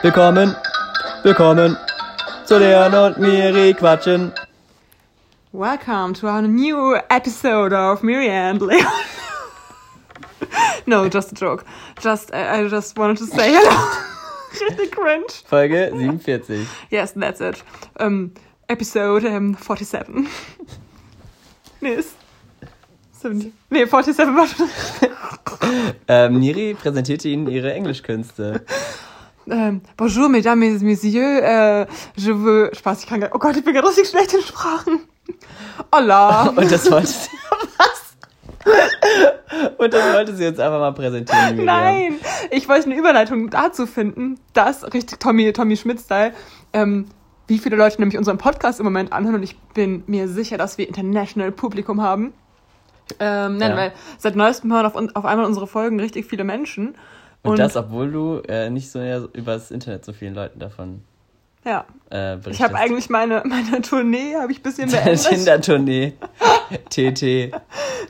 Willkommen, willkommen zu Leon und Miri quatschen. Welcome to our new episode of Miri and Leon. no, just a joke. Just, I, I just wanted to say hello. Richtig cringe. Folge 47. Yes, that's it. Um, episode um, 47. nee, ist 70. Nee, 47 war schon. Ähm, Miri präsentierte Ihnen ihre Englischkünste. Ähm, bonjour, mesdames et messieurs. Äh, je veux. Spaß, ich kann gar. Oh Gott, ich bin gerade richtig schlecht in Sprachen. Hola. Und das wollte sie. Was? Und das wollte sie uns einfach mal präsentieren. Miriam. Nein, ich wollte eine Überleitung dazu finden, dass, richtig Tommy, Tommy Schmidt-Style, ähm, wie viele Leute nämlich unseren Podcast im Moment anhören und ich bin mir sicher, dass wir international Publikum haben. Ähm, nein, Ja. weil seit neuestem hören auf, auf einmal unsere Folgen richtig viele Menschen. Und, das, obwohl du äh, nicht so ja, über das Internet so vielen Leuten davon ja. äh. Ich habe eigentlich meine, meine Tournee, habe ich ein bisschen beendet. Tinder-Tournee. TT.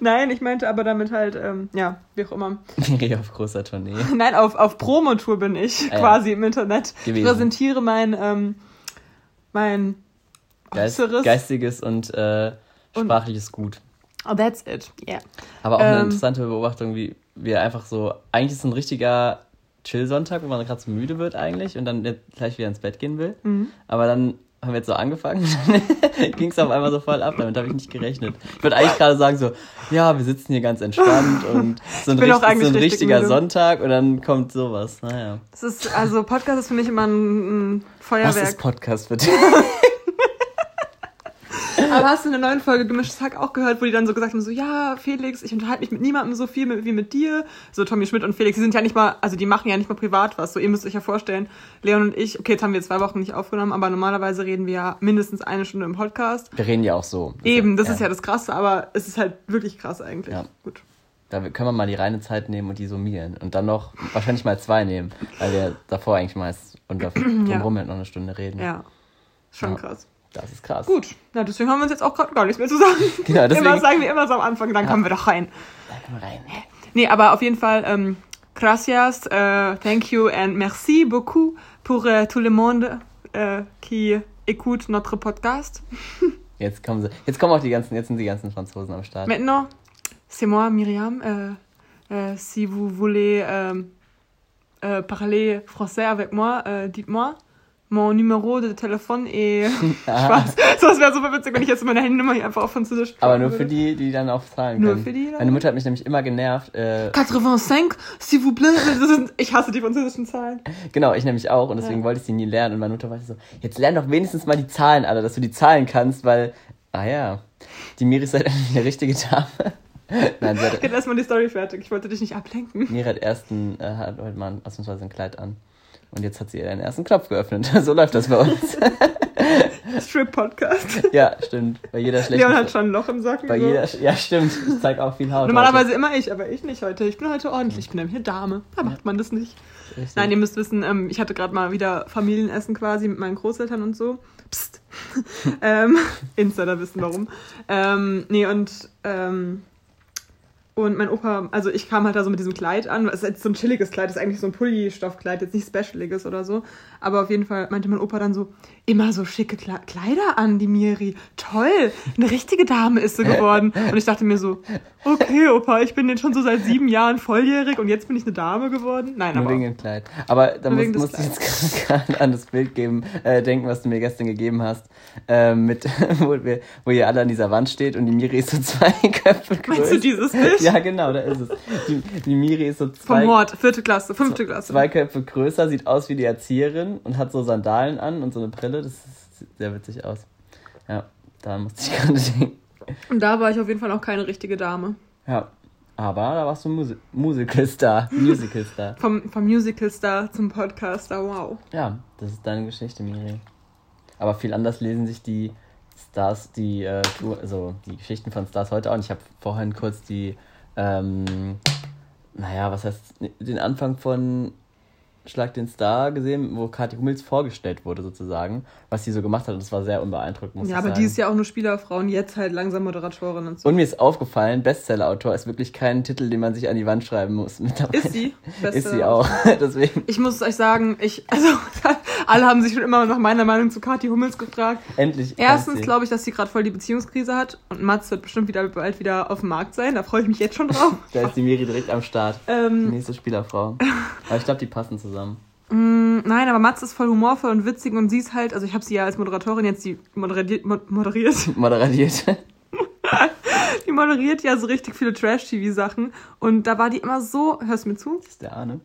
Nein, ich meinte aber damit halt, ähm, ja, wie auch immer. Miri auf großer Tournee. Nein, auf, auf Promotour bin ich Ah, ja. quasi im Internet. Gewesen. Präsentiere mein, ähm, mein Geist, geistiges und, äh, Und- sprachliches Gut. Oh, that's it. Yeah. Aber auch eine Ähm. interessante Beobachtung, wie wir einfach so, eigentlich ist es ein richtiger Chill-Sonntag, wo man gerade so müde wird eigentlich und dann gleich wieder ins Bett gehen will. Mhm. Aber dann haben wir jetzt so angefangen, ging es auf einmal so voll ab, damit habe ich nicht gerechnet. Ich würde eigentlich gerade sagen so, ja, wir sitzen hier ganz entspannt und so ein, bin auch richt- eigentlich so ein richtig richtiger müde. Sonntag und dann kommt sowas. Naja. Das ist, also Podcast ist für mich immer ein, ein Was Feuerwerk. ist Podcast für dich? Aber hast du in der neuen Folge Gemischtes Hack auch gehört, wo die dann so gesagt haben, so, ja, Felix, ich unterhalte mich mit niemandem so viel mit, wie mit dir. So, Tommy Schmidt und Felix, die sind ja nicht mal, also die machen ja nicht mal privat was. So, ihr müsst euch ja vorstellen, Leon und ich, okay, jetzt haben wir zwei Wochen nicht aufgenommen, aber normalerweise reden wir ja mindestens eine Stunde im Podcast. Wir reden ja auch so. Eben, das ist ja das Krasse, aber es ist halt wirklich krass eigentlich. Ja. Gut. Da können wir mal die reine Zeit nehmen und die summieren. Und dann noch wahrscheinlich mal zwei nehmen, weil wir davor eigentlich meist und drumherum halt noch eine Stunde reden. Ja. Schon Ja. krass. Das ist krass. Gut. Na, deswegen haben wir uns jetzt auch gerade gar nichts mehr zu sagen. Genau, deswegen- Immer sagen wir immer so am Anfang, dann kommen wir doch rein. Da können wir rein. Nee, aber auf jeden Fall, ähm, gracias, äh, thank you and merci beaucoup pour euh, tout le monde euh, qui écoute notre podcast. Jetzt kommen sie. Jetzt kommen auch die ganzen, jetzt sind die ganzen Franzosen am Start. Maintenant, c'est moi, Myriam. Euh, euh, si vous voulez euh, euh, parler français avec moi, euh, dites-moi. Mon numéro de téléphone est... Spaß. So, es wäre super witzig, wenn ich jetzt meine Handynummer hier einfach auf Französisch Aber sprechen nur für die, die dann auch zahlen Nur können. für die dann? Meine Mutter hat mich nämlich immer genervt. Äh, 85, s'il vous plaît. Das sind, ich hasse die französischen Zahlen. genau, ich nämlich auch. Und deswegen Ja. wollte ich sie nie lernen. Und meine Mutter war so, jetzt lern doch wenigstens mal die Zahlen alle, dass du die Zahlen kannst, weil, ah ja, die Miri ist halt eine richtige Dame. Nein, sie hat, Jetzt erstmal die Story fertig. Ich wollte dich nicht ablenken. Miri hat ersten, äh, hat heute mal ausnahmsweise ein Kleid an. Und jetzt hat sie ihren ersten Knopf geöffnet. so läuft das bei uns. Strip-Podcast. ja, stimmt. Bei jeder schlechten. Leon hat schon ein Loch im Socken. bei so. jeder, ja, stimmt. Ich zeig auch viel Haut. Normalerweise immer ich, aber ich nicht heute. Ich bin heute ordentlich. Ich bin nämlich eine Dame. Da macht man das nicht. heute. Richtig. Nein, ihr müsst wissen, ähm, ich hatte gerade mal wieder Familienessen quasi mit meinen Großeltern und so. Psst. ähm, Insider wissen warum. Ähm, nee, und, ähm, und mein Opa, also ich kam halt da so mit diesem Kleid an. Es ist jetzt so ein chilliges Kleid, das ist eigentlich so ein Pulli-Stoffkleid, jetzt nicht specialiges oder so. Aber auf jeden Fall meinte mein Opa dann so, immer so schicke Kle Kleider an, die Miri. Toll, eine richtige Dame ist sie geworden. Und ich dachte mir so, okay, Opa, ich bin jetzt schon so seit sieben Jahren volljährig und jetzt bin ich eine Dame geworden. Nein, Nur aber wegen dem Kleid. Aber da muss, des musste ich jetzt gerade an das Bild geben, äh, denken, was du mir gestern gegeben hast, äh, mit, wo, wir, wo ihr alle an dieser Wand steht und die Miri ist so zwei Köpfe größer. Meinst du dieses Bild? Ja, genau, da ist es. Die, die Miri ist so Vom zwei, Mord, vierte Klasse, fünfte Klasse. zwei Köpfe größer, sieht aus wie die Erzieherin und hat so Sandalen an und so eine Brille. Das sieht sehr witzig aus. Ja, da musste ich gerade denken. Und da war ich auf jeden Fall auch keine richtige Dame. Ja, aber da warst du Musi Musical-Star. Musical-Star. Vom, vom Musicalstar zum Podcaster, wow. Ja, das ist deine Geschichte, Miri. Aber viel anders lesen sich die Stars, die, äh, also die Geschichten von Stars heute auch. Und ich habe vorhin kurz die, ähm, naja, was heißt, den Anfang von Schlag den Star gesehen, wo Kathi Hummels vorgestellt wurde, sozusagen, was sie so gemacht hat. Und das war sehr unbeeindruckend, muss Ja, aber sagen. die ist ja auch nur Spielerfrau und jetzt halt langsam Moderatorin und so. Und mir ist aufgefallen, Bestseller-Autor ist wirklich kein Titel, den man sich an die Wand schreiben muss. Ist sie? Ist sie auch. Deswegen Ich muss euch sagen, ich, also, alle haben sich schon immer nach meiner Meinung zu Kathi Hummels gefragt. endlich. Erstens glaube ich, dass sie gerade voll die Beziehungskrise hat und Mats wird bestimmt wieder bald wieder auf dem Markt sein. Da freue ich mich jetzt schon drauf. Da ist die Miri direkt am Start. Die ähm, nächste Spielerfrau. Aber ich glaube, die passen zusammen. Mh, nein, aber Mats ist voll humorvoll und witzig und sie ist halt, also ich habe sie ja als Moderatorin jetzt die moderiert, mo- moderiert, Moderatiert. die moderiert ja so richtig viele Trash-TV-Sachen und da war die immer so, hörst du mir zu? Das ist der Arne.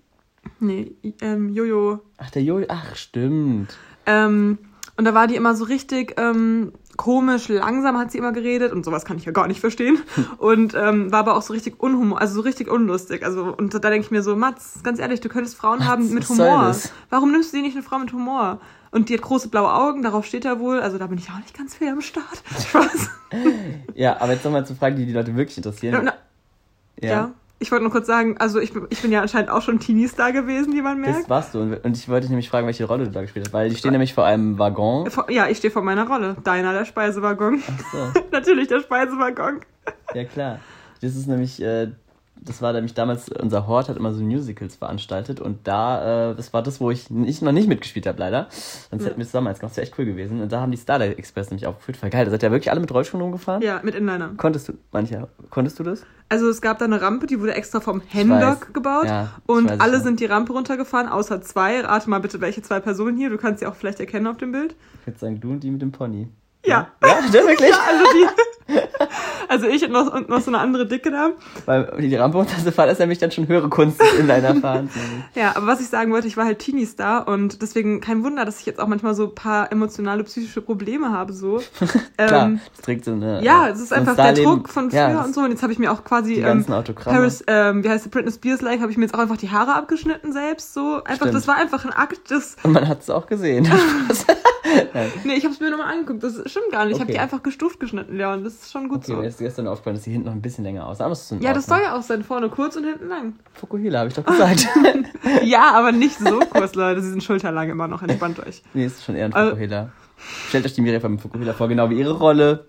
Nee, ähm, Jojo, Ach, der Jojo. Ach, stimmt. Ähm, und da war die immer so richtig ähm, komisch, langsam hat sie immer geredet und sowas kann ich ja gar nicht verstehen. Und ähm, war aber auch so richtig unhumor, also so richtig unlustig. Also, und da denke ich mir so, Mats, ganz ehrlich, du könntest Frauen haben mit was soll Humor. das? Warum nimmst du dir nicht eine Frau mit Humor? Und die hat große blaue Augen, darauf steht er wohl. Also da bin ich auch nicht ganz viel am Start. Spaß. Ja, aber jetzt nochmal zu Fragen, die die Leute wirklich interessieren. Na, ja. Ich wollte nur kurz sagen, also ich, bin- ich bin ja anscheinend auch schon Teenie-Star gewesen, wie man Das merkt. warst du. Und ich wollte dich nämlich fragen, welche Rolle du da gespielt hast. Weil die stehen nämlich vor einem Waggon. Vor- Ja, ich stehe vor meiner Rolle. Deiner, der Speisewaggon. Ach so. Natürlich der Speisewaggon. Ja, klar. Das ist nämlich, äh, das war nämlich damals, unser Hort hat immer so Musicals veranstaltet und da, äh, das war das, wo ich nicht, noch nicht mitgespielt habe, leider. Sonst Ja. hätten wir es damals gemacht, das wäre echt cool gewesen. Und da haben die Starlight Express nämlich aufgeführt. Voll geil, da seid ihr wirklich alle mit Rollschuhen rumgefahren? Ja, mit Inliner. Konntest du, manche, konntest du das? Also es gab da eine Rampe, die wurde extra vom. Hemlock gebaut. Ja, und alle sind die Rampe runtergefahren, außer zwei. Rate mal bitte, welche zwei Personen hier. Du kannst sie auch vielleicht erkennen auf dem Bild. Ich würde sagen, du und die mit dem Pony. Ja. Ja, stimmt wirklich? Also die. Also ich und noch, und noch so eine andere Dicke da. Weil die Rampe runterzufahren ist nämlich dann schon höhere Kunst in deiner Fahren. Ja, aber was ich sagen wollte, ich war halt Teenie-Star und deswegen kein Wunder, dass ich jetzt auch manchmal so ein paar emotionale, psychische Probleme habe. so. Klar, Ähm, das trägt so eine. ja, äh, es ist einfach der Druck von früher ja, und so. Und jetzt habe ich mir auch quasi Die ähm, ganzen Autogramme. Paris, ähm, wie heißt die Britney Spears like, habe ich mir jetzt auch einfach die Haare abgeschnitten selbst. So einfach, Stimmt. das war einfach ein Akt des. Und man hat es auch gesehen. Nee, ich habe es mir nochmal angeguckt. Das stimmt gar nicht. Ich habe Okay. die einfach gestuft geschnitten, Leon. Das ist schon gut Okay, mir ist gestern aufgefallen, dass sie hinten noch ein bisschen länger aus. Aber ist so. Ja, das soll Ordnung. ja auch sein. Vorne kurz und hinten lang. Fukuhila, habe ich doch gesagt. Ja, aber nicht so kurz, Leute. Sie sind schulterlang immer noch. Entspannt euch. nee, ist schon eher ein Also- Fukuhila. Stellt euch die Miri vom Fukuhila vor, genau wie ihre Rolle.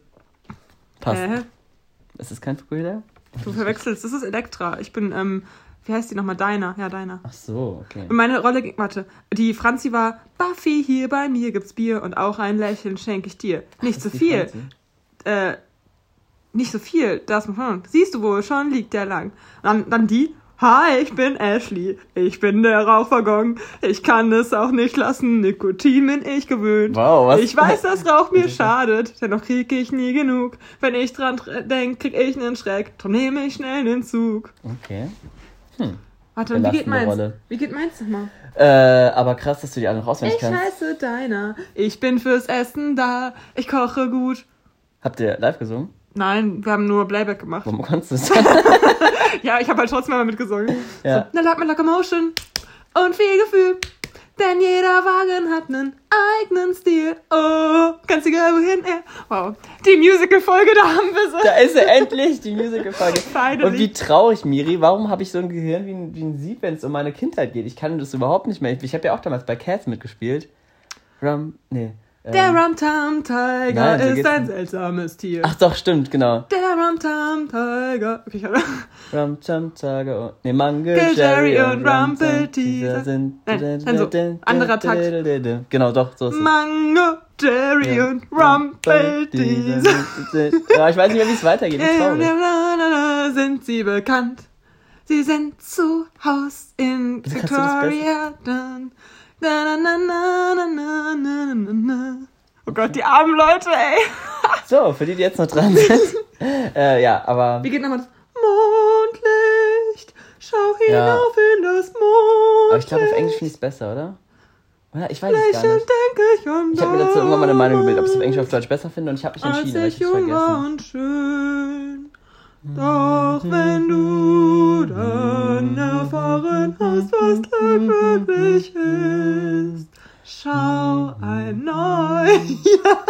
Passt. Hä? Ist es kein Fukuhila? Du verwechselst. Das ist Elektra. Ich bin, ähm, wie heißt die nochmal? Deiner. Ja, Deiner. Ach so, okay. Und meine Rolle, ging- warte, die Franzi war, Buffy, hier bei mir gibt's Bier und auch ein Lächeln schenke ich dir. Nicht so Die viel. Äh, nicht so viel, das man. Siehst du wohl, schon liegt der lang. Dann, dann die, hi, ich bin Ashley, ich bin der Rauchwaggon, ich kann es auch nicht lassen, Nikotin bin ich gewöhnt. Wow, was? Ich weiß, dass Rauch mir schadet, dennoch krieg ich nie genug. Wenn ich dran denk, krieg ich nen Schreck, drum nehme ich schnell nen Zug. Okay. Warte, und wie geht meins? Rolle. Wie geht meins nochmal? Äh, aber krass, dass du die alle noch auswendig Ich kannst. heiße Deiner, ich bin fürs Essen da, ich koche gut. Habt ihr live gesungen? Nein, wir haben nur Playback gemacht. Warum konntest du es? Ja, ich habe halt trotzdem mal mitgesungen. Ja. So, na, lag mit Locomotion und viel Gefühl. Denn jeder Wagen hat einen eigenen Stil. Oh, ganz egal wohin er. Wow. Die Musical-Folge, da haben wir so. da ist er endlich, die Musical-Folge. Und wie traurig, Miri. Warum habe ich so ein Gehirn wie ein, wie ein Sieb, wenn es um meine Kindheit geht? Ich kann das überhaupt nicht mehr. Ich, ich habe ja auch damals bei Cats mitgespielt. Rum, nee. Ähm, Der Rumtum Tiger Nein, so ist ein seltsames Tier. Ach doch, stimmt, genau. Der Rumtum Tiger. Okay, ich hab... Rum, Chum, Tiger, oh, nee, Mango, Jerry Jerry und und. Rumpelteazer sind... Nein, also, anderer Takt. Genau, doch, so ist es. Mango, Jerry Ja. und Rumpelteazer. Ja, ich weiß nicht mehr, wie es weitergeht. Ich sind sie bekannt. Sie sind zu Haus in Victoria. Dun, da, na, na, na, na, na, na, na, na. Oh Gott, die armen Leute, ey. So, für die, die jetzt noch dran sind. äh, ja, aber... Wie geht nochmal das? Mondlicht, schau Ja. hinauf in das Mondlicht. Aber ich glaube, auf Englisch finde ich es besser, oder? Oder? Ich weiß es gar nicht. ich an Ich habe mir dazu irgendwann mal eine Meinung gebildet, ob ich es auf Englisch oder auf Deutsch besser finde und ich habe mich entschieden, aber ich war vergessen. und schön. Doch wenn du dann erfahren hast, was Glück wirklich ist, schau, ein neues Jahr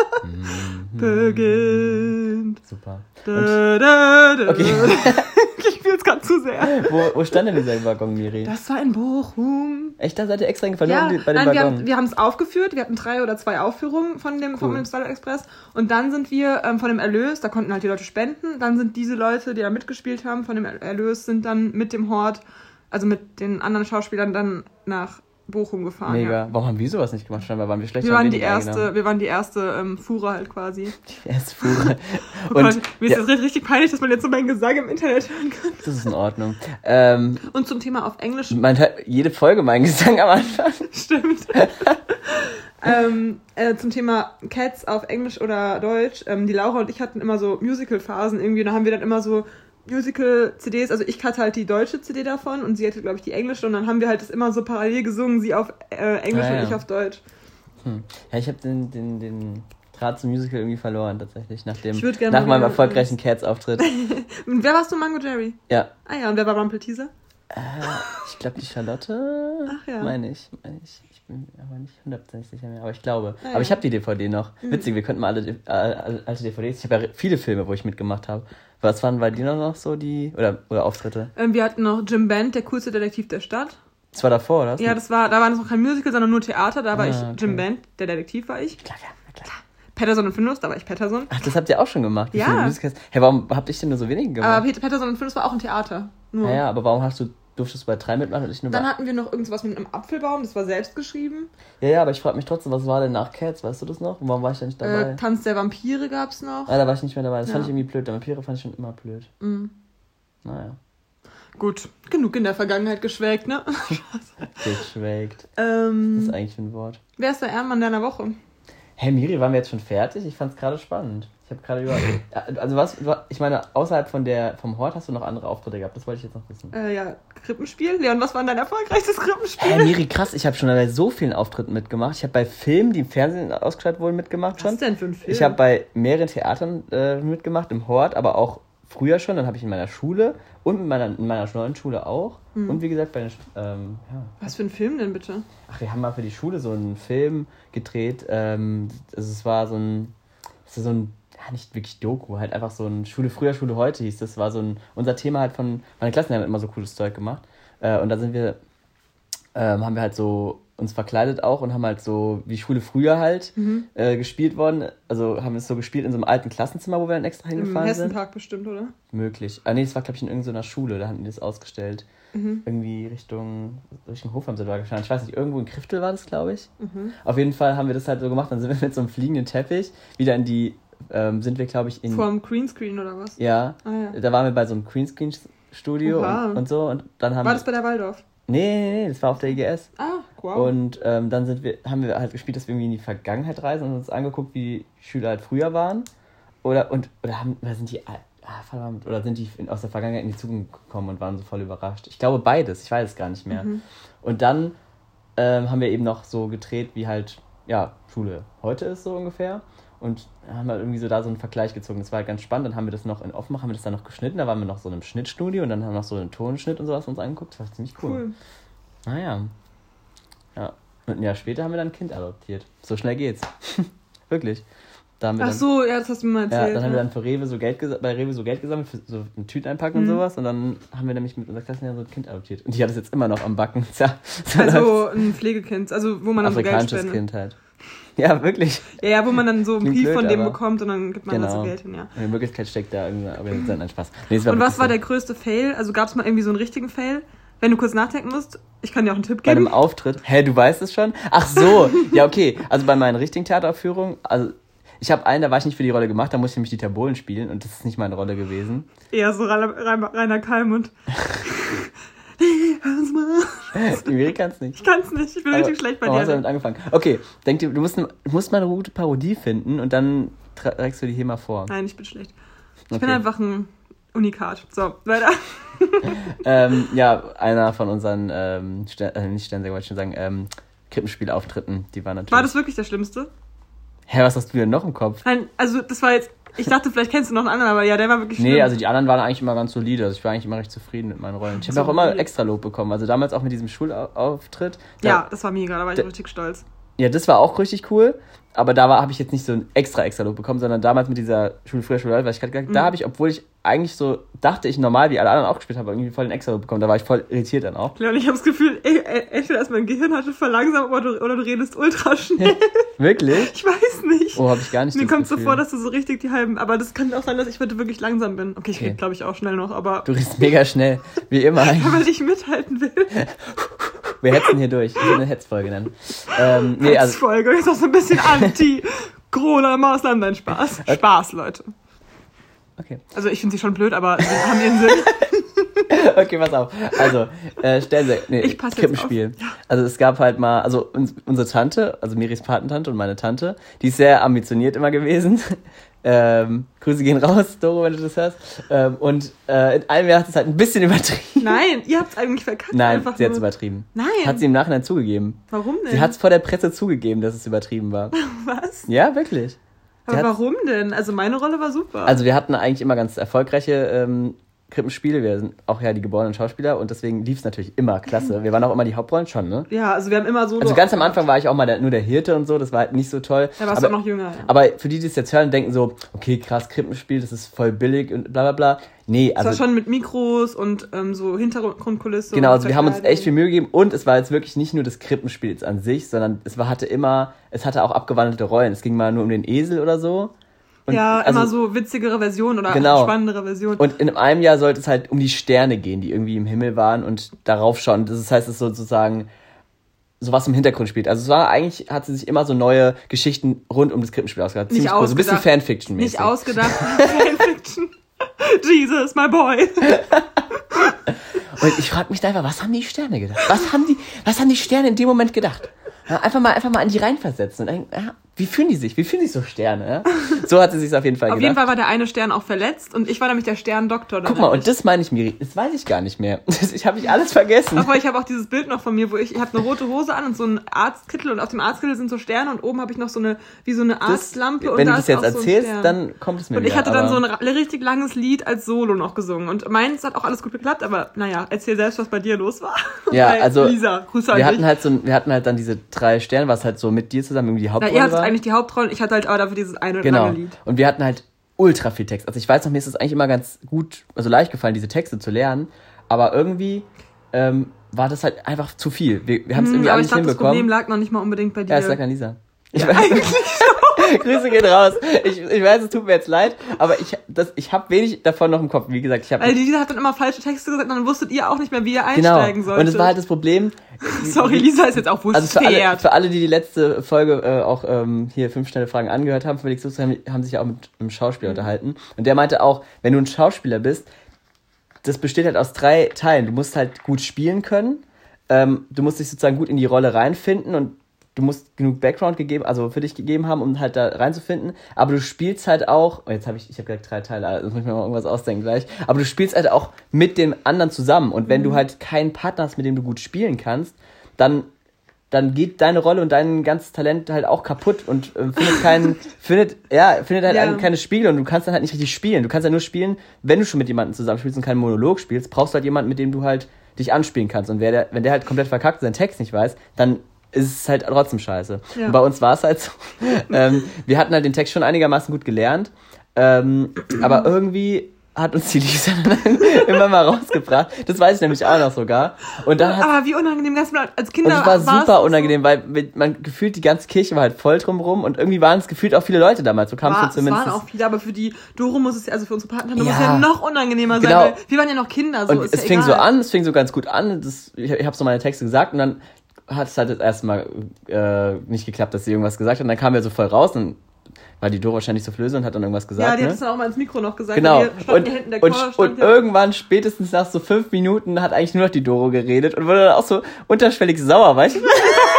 beginnt. Super. Da, da, da. Okay. ich spiele jetzt gerade zu sehr. Wo, wo stand denn dieser Waggon, Miri? Das war in Bochum. Echt, da seid ihr extra hingefahren, Ja, die- bei dem nein, wir, Waggon? haben, wir haben es aufgeführt. Wir hatten drei oder zwei Aufführungen von dem, vom Cool. Starlight Express. Und dann sind wir ähm, von dem Erlös, da konnten halt die Leute spenden. Dann sind diese Leute, die da mitgespielt haben, von dem Erlös, sind dann mit dem Hort, also mit den anderen Schauspielern, dann nach Bochum gefahren. Mega. Ja. Warum haben wir sowas nicht gemacht? Scheinbar waren wir schlecht. Wir waren, die erste, wir waren die erste ähm, Fuhre halt quasi. Die erste Fuhre. Oh Und Gott, mir ist ja, das richtig, peinlich, dass man jetzt so meinen Gesang im Internet hören kann. das ist in Ordnung. Ähm, Und zum Thema auf Englisch man hört jede Folge meinen Gesang am Anfang. Stimmt. ähm, äh, zum Thema Cats auf Englisch oder Deutsch. Ähm, die Laura und ich hatten immer so Musical-Phasen irgendwie. Da haben wir dann immer so Musical-CDs. Also ich hatte halt die deutsche CD davon und sie hatte, glaube ich, die englische. Und dann haben wir halt das immer so parallel gesungen. Sie auf äh, Englisch Ah, ja. und ich auf Deutsch. Hm. Ja, ich habe den, den, den Draht zum Musical irgendwie verloren, tatsächlich. Nach, dem, nach meinem erfolgreichen Cats-Auftritt. Und wer warst du, Mango Jerry? ja. Ah ja, und wer war Rumpelteaser? Äh, ich glaube, die Charlotte. Ach ja. Meine ich. Meine ich. Ich bin aber nicht hundertprozentig sicher mehr. Aber ich glaube. Ah, aber ja. ich habe die DVD noch. Witzig, wir könnten mal alle, äh, alle alte DVDs. Ich habe ja viele Filme, wo ich mitgemacht habe. Was waren bei dir noch so die. Oder, oder Auftritte? Ähm, wir hatten noch Jim Band, der coolste Detektiv der Stadt. Das war davor, oder? Ja, das war, da war das noch kein Musical, sondern nur Theater. Da war Ah, ich okay. Jim Band, der Detektiv war ich. Klar, ja, klar. Patterson und Findus, da war ich Patterson. Ach, das habt ihr auch schon gemacht. Wie Ja. Hä, warum habt ihr denn nur so wenige gemacht? Aber Patterson und Findus war auch ein Theater. Nur. naja, aber warum hast du, durftest du bei drei mitmachen und ich nur bei. Dann hatten wir noch irgendwas mit einem Apfelbaum, das war selbst geschrieben. Ja, ja, aber ich frage mich trotzdem, was war denn nach Cats? Weißt du das noch? Und warum war ich da nicht dabei? Äh, Tanz der Vampire gab's noch. ah, da war ich nicht mehr dabei. Das fand Ja. ich irgendwie blöd. Der Vampire fand ich schon immer blöd. Mhm. Naja. Gut, genug in der Vergangenheit geschwelgt, ne? Geschwelgt. Ähm, ist eigentlich ein Wort? wer ist der Ehrenmann deiner Woche? Hey Miri, waren wir jetzt schon fertig? Ich fand's gerade spannend. Ich habe gerade über. Also was, ich meine, außerhalb von der vom Hort hast du noch andere Auftritte gehabt. Das wollte ich jetzt noch wissen. Äh, ja, Krippenspiel. Leon, was war denn dein erfolgreichstes Krippenspiel? Hey Miri, krass, ich habe schon bei so vielen Auftritten mitgemacht. Ich habe bei Filmen, die im Fernsehen ausgestrahlt wurden, mitgemacht Was schon. ist denn für ein Film? Ich habe bei mehreren Theatern äh, mitgemacht, im Hort, aber auch früher schon. Dann habe ich in meiner Schule und in meiner, in meiner neuen Schule auch. Hm. Und wie gesagt, bei den, ähm, ja. Was für ein Film denn bitte? Ach, wir haben mal für die Schule so einen Film gedreht. Ähm, also es war so ein, so ein, ja, nicht wirklich Doku, halt einfach so ein Schule früher, Schule heute hieß das. War so ein, unser Thema halt von, meine Klassen haben immer so cooles Zeug gemacht. Äh, und da sind wir, ähm, haben wir halt so uns verkleidet auch und haben halt so wie Schule früher halt Mhm. äh, gespielt worden. Also haben wir es so gespielt in so einem alten Klassenzimmer, wo wir dann extra Im hingefahren sind. Hessenpark bestimmt, oder? Möglich. Ah, nee, das war, glaube ich, in irgendeiner Schule, da hatten die das ausgestellt. Mhm. Irgendwie Richtung, Richtung Hofheim sind wir gefahren. Ich weiß nicht, irgendwo in Kriftel war das, glaube ich. Mhm. Auf jeden Fall haben wir das halt so gemacht. Dann sind wir mit so einem fliegenden Teppich wieder in die, ähm, sind wir, glaube ich, in. Vorm Greenscreen oder was? ja, Ah, ja. da waren wir bei so einem Greenscreen-Studio und, und so. Und dann haben War das bei der Waldorf? Nee, nee, nee, das war auf der IGS. Ah, wow. Und ähm, dann sind wir, haben wir halt gespielt, dass wir irgendwie in die Vergangenheit reisen und uns angeguckt, wie die Schüler halt früher waren. Oder, und, oder, haben, oder sind die, ah, verdammt, oder sind die aus der Vergangenheit in die Zukunft gekommen und waren so voll überrascht? Ich glaube beides, ich weiß es gar nicht mehr. Mhm. Und dann ähm, haben wir eben noch so gedreht, wie halt, ja, Schule heute ist so ungefähr. Und haben halt irgendwie so da so einen Vergleich gezogen. Das war halt ganz spannend. Dann haben wir das noch in Offenbach, haben wir das dann noch geschnitten. Da waren wir noch so in einem Schnittstudio und dann haben wir noch so einen Tonschnitt und sowas uns angeguckt. Das war ziemlich cool. cool. Naja. Ja. Und ein Jahr später haben wir dann ein Kind adoptiert. So schnell geht's. Wirklich. Da haben wir Ach dann, so, ja, das hast du mir mal ja, erzählt. dann haben wir ja. dann für Rewe so Geld bei Rewe so Geld gesammelt für so eine Tüten einpacken und Mhm. sowas. Und dann haben wir nämlich mit unserer Klasse so ein Kind adoptiert. Und die hat es jetzt immer noch am Backen. Tja, so Also ein Pflegekind, also wo man dann so Geld afrikanisches spendet. Kind halt. Ja, wirklich. Ja, ja, wo man dann so Brief blöd, von dem bekommt und dann gibt man Genau. Geld hin, ja. In Wirklichkeit steckt da irgendeine Organisation ein Spaß. Nee, Und was war der größte Fail? Also gab es mal irgendwie so einen richtigen Fail? Wenn du kurz nachdenken musst, ich kann dir auch einen Tipp Bei einem geben. Auftritt? Hä, du weißt es schon? Ach so, ja, okay. Also bei meinen richtigen Theateraufführungen, also ich habe einen, da war ich nicht für die Rolle gemacht, da musste ich nämlich Dieter Bohlen spielen und das ist nicht meine Rolle gewesen. Eher so Rainer Kalmund. Die Miri kann's nicht. Ich kann's nicht, ich bin richtig schlecht bei warum hast du dir. damit angefangen? Okay, denk dir, du musst, musst mal eine gute Parodie finden und dann trägst du die hier mal vor. Nein, ich bin schlecht. Ich bin Okay. einfach ein Unikat. So, weiter. ähm, ja, einer von unseren, ähm, Stern, äh, nicht Sternsänger, wollte ich schon sagen, ähm, Krippenspielauftritten, die waren natürlich... War das wirklich der Schlimmste? Hä, was hast du denn noch im Kopf? Nein, also das war jetzt. Ich dachte, vielleicht kennst du noch einen anderen, aber ja, der war wirklich Nee, schlimm. also die anderen waren eigentlich immer ganz solide. Also ich war eigentlich immer recht zufrieden mit meinen Rollen. Ich habe So, auch immer extra Lob bekommen. Also damals auch mit diesem Schulauftritt. Da, ja, das war mega, da war ich Der- richtig stolz. Ja, das war auch richtig cool. Aber da habe ich jetzt nicht so ein extra extra Lob bekommen, sondern damals mit dieser Schule früher Schule was ich gerade gesagt Mhm. da habe ich, obwohl ich eigentlich so dachte, ich normal wie alle anderen auch gespielt habe, irgendwie voll den extra Lob bekommen. Da war ich voll irritiert dann auch. Ja, und ich habe das Gefühl, ey, ey, entweder ist mein Gehirn heute verlangsamt oder du, oder du redest ultra schnell. Wirklich? ich weiß nicht. Oh, habe ich gar nicht Mir kommt so vor, dass du so richtig die halben. Aber das kann auch sein, dass ich heute wirklich langsam bin. Okay, ich Okay. rede, glaube ich, auch schnell noch, aber Du redest mega schnell, wie immer eigentlich. weil ich mithalten will. Wir hetzen hier durch. Ich will eine Hetzfolge nennen. Ähm, nee, Als also, Folge ist auch so ein bisschen anti Corona Maßnahmen, nein Spaß. Spaß, Leute. okay. Also ich finde sie schon blöd, aber sie haben ihren Sinn. Okay, pass auf. Also, äh, stellen Sie, nee, Ich pass jetzt Krippenspiel. Also es gab halt mal, also uns, unsere Tante, also Miris Patentante und meine Tante, die ist sehr ambitioniert immer gewesen. Ähm, Grüße gehen raus, Doro, wenn du das hörst. Ähm, und äh, in einem Jahr hat es halt ein bisschen übertrieben. Nein, ihr habt es eigentlich verkackt. Nein, einfach sie hat es übertrieben. Nein. Hat sie im Nachhinein zugegeben. Warum denn? Sie hat es vor der Presse zugegeben, dass es übertrieben war. Was? Ja, wirklich. Sie Aber warum denn? Also meine Rolle war super. Also wir hatten eigentlich immer ganz erfolgreiche ähm, Krippenspiele. Wir sind auch ja die geborenen Schauspieler und deswegen lief es natürlich immer klasse. Wir waren auch immer die Hauptrollen schon, ne? ja, also wir haben immer so. Also ganz am Anfang war ich auch mal der, nur der Hirte und so, das war halt nicht so toll. Da warst du aber, auch noch jünger. Ja. aber für die, die es jetzt hören, denken so, okay, krass, Krippenspiel, das ist voll billig und bla bla bla. Nee, Es war also schon mit Mikros und ähm, so Hintergrundkulisse. genau, also wir haben uns echt viel Mühe gegeben und es war jetzt wirklich nicht nur das Krippenspiel jetzt an sich, sondern es war, hatte immer, es hatte auch abgewandelte Rollen. Es ging mal nur um den Esel oder so. Und Ja, also- immer so witzigere Versionen oder Genau. spannendere Versionen. Und in einem Jahr sollte es halt um die Sterne gehen, die irgendwie im Himmel waren und darauf schauen. Das heißt, es ist sozusagen sowas im Hintergrund spielt. Also es war eigentlich, hat sie sich immer so neue Geschichten rund um das Krippenspiel ausgedacht. Nicht Ziemlich cool. So ein bisschen ausgedacht. Fanfiction-mäßig. Nicht ausgedacht, Fanfiction. Jesus, my boy. Und ich frage mich da einfach, was haben die Sterne gedacht? Was haben die, was haben die Sterne in dem Moment gedacht? Ja, einfach mal, einfach mal an die reinversetzen und denken, ja, wie fühlen die sich? Wie fühlen sich so Sterne? So hat sie sich auf jeden Fall Auf gedacht. jeden Fall war der eine Stern auch verletzt und ich war nämlich der Sterndoktor. Guck mal, und das meine ich, Miri. Das weiß ich gar nicht mehr. Das, ich habe ich alles vergessen. Aber ich habe auch dieses Bild noch von mir, wo ich, ich habe eine rote Hose an und so einen Arztkittel und auf dem Arztkittel sind so Sterne und oben habe ich noch so eine, wie so eine Das, Arztlampe und wenn da du das jetzt so erzählst, Stern. dann kommt es mir Und ich hatte dann so ein richtig langes Lied als Solo noch gesungen. Und meins hat auch alles gut geklappt, aber naja, erzähl selbst, was bei dir los war. Ja, also Lisa, Grüße wir hatten halt so, wir hatten halt dann diese drei Sterne, was halt so mit dir zusammen irgendwie die Na, Hauptrolle hattet war. Eigentlich die Hauptrolle, ich hatte halt aber dafür dieses eine genau. lange Lied. Und wir hatten halt ultra viel Text. Also ich weiß noch, mir ist es eigentlich immer ganz gut, also leicht gefallen, diese Texte zu lernen. Aber irgendwie ähm, war das halt einfach zu viel. Wir, wir haben es Hm, irgendwie aber alles ich glaube, das. Problem lag noch nicht mal unbedingt bei dir. ja, es lag an Lisa. Ich weiß, Grüße gehen raus. Ich, ich weiß, es tut mir jetzt leid, aber ich, das, ich habe wenig davon noch im Kopf. Wie gesagt, ich habe Weil Lisa hat dann immer falsche Texte gesagt und dann wusstet ihr auch nicht mehr, wie ihr genau. einsteigen solltet. Und es war halt das Problem. Sorry, Lisa ist jetzt auch wurscht. Also für alle, für alle, die die letzte Folge äh, auch ähm, hier fünf schnelle Fragen angehört haben, Felix Lust, haben, haben sich ja auch mit einem Schauspieler Mhm. unterhalten. Und der meinte auch, wenn du ein Schauspieler bist, das besteht halt aus drei Teilen. Du musst halt gut spielen können, ähm, du musst dich sozusagen gut in die Rolle reinfinden und du musst genug Background gegeben, also für dich gegeben haben, um halt da reinzufinden. Aber du spielst halt auch, oh, jetzt habe ich, ich habe gleich drei Teile, also muss ich mir mal irgendwas ausdenken gleich. Aber du spielst halt auch mit dem anderen zusammen. Und wenn du halt keinen Partner hast, mit dem du gut spielen kannst, dann dann geht deine Rolle und dein ganzes Talent halt auch kaputt und äh, findet keinen, findet, ja, findet halt Ja. ein- keine Spiegel und du kannst dann halt nicht richtig spielen. Du kannst ja nur spielen, wenn du schon mit jemandem zusammenspielst und keinen Monolog spielst, brauchst du halt jemanden, mit dem du halt dich anspielen kannst. Und wer der, wenn der halt komplett verkackt seinen Text nicht weiß, dann ist es halt trotzdem scheiße. Ja. Und bei uns war es halt so, ähm, wir hatten halt den Text schon einigermaßen gut gelernt, ähm, aber irgendwie hat uns die Lisa dann immer mal rausgebracht. Das weiß ich nämlich auch noch sogar. Und dann aber wie unangenehm das war. Als und Kinder es war war's super so- unangenehm, weil mit- man gefühlt die ganze Kirche war halt voll drumrum und irgendwie waren es gefühlt auch viele Leute damals. So kam War, es es zumindest. waren auch viele, aber für die Doro muss es ja, also für unsere Partner muss Ja. es ja noch unangenehmer sein, Genau. weil wir waren ja noch Kinder. So, und ist es ja fing so egal. an, es fing so ganz gut an. Das, ich ich habe so meine Texte gesagt und dann hat es halt das erste Mal äh, nicht geklappt, dass sie irgendwas gesagt hat. Und dann kam er so voll raus und war die Doro wahrscheinlich so flöse und hat dann irgendwas gesagt. Ja, die ne? hat es dann auch mal ins Mikro noch gesagt. Genau. Und, hier hinten, der und, und hier. irgendwann, spätestens nach so fünf Minuten, hat eigentlich nur noch die Doro geredet und wurde dann auch so unterschwellig sauer, weißt du?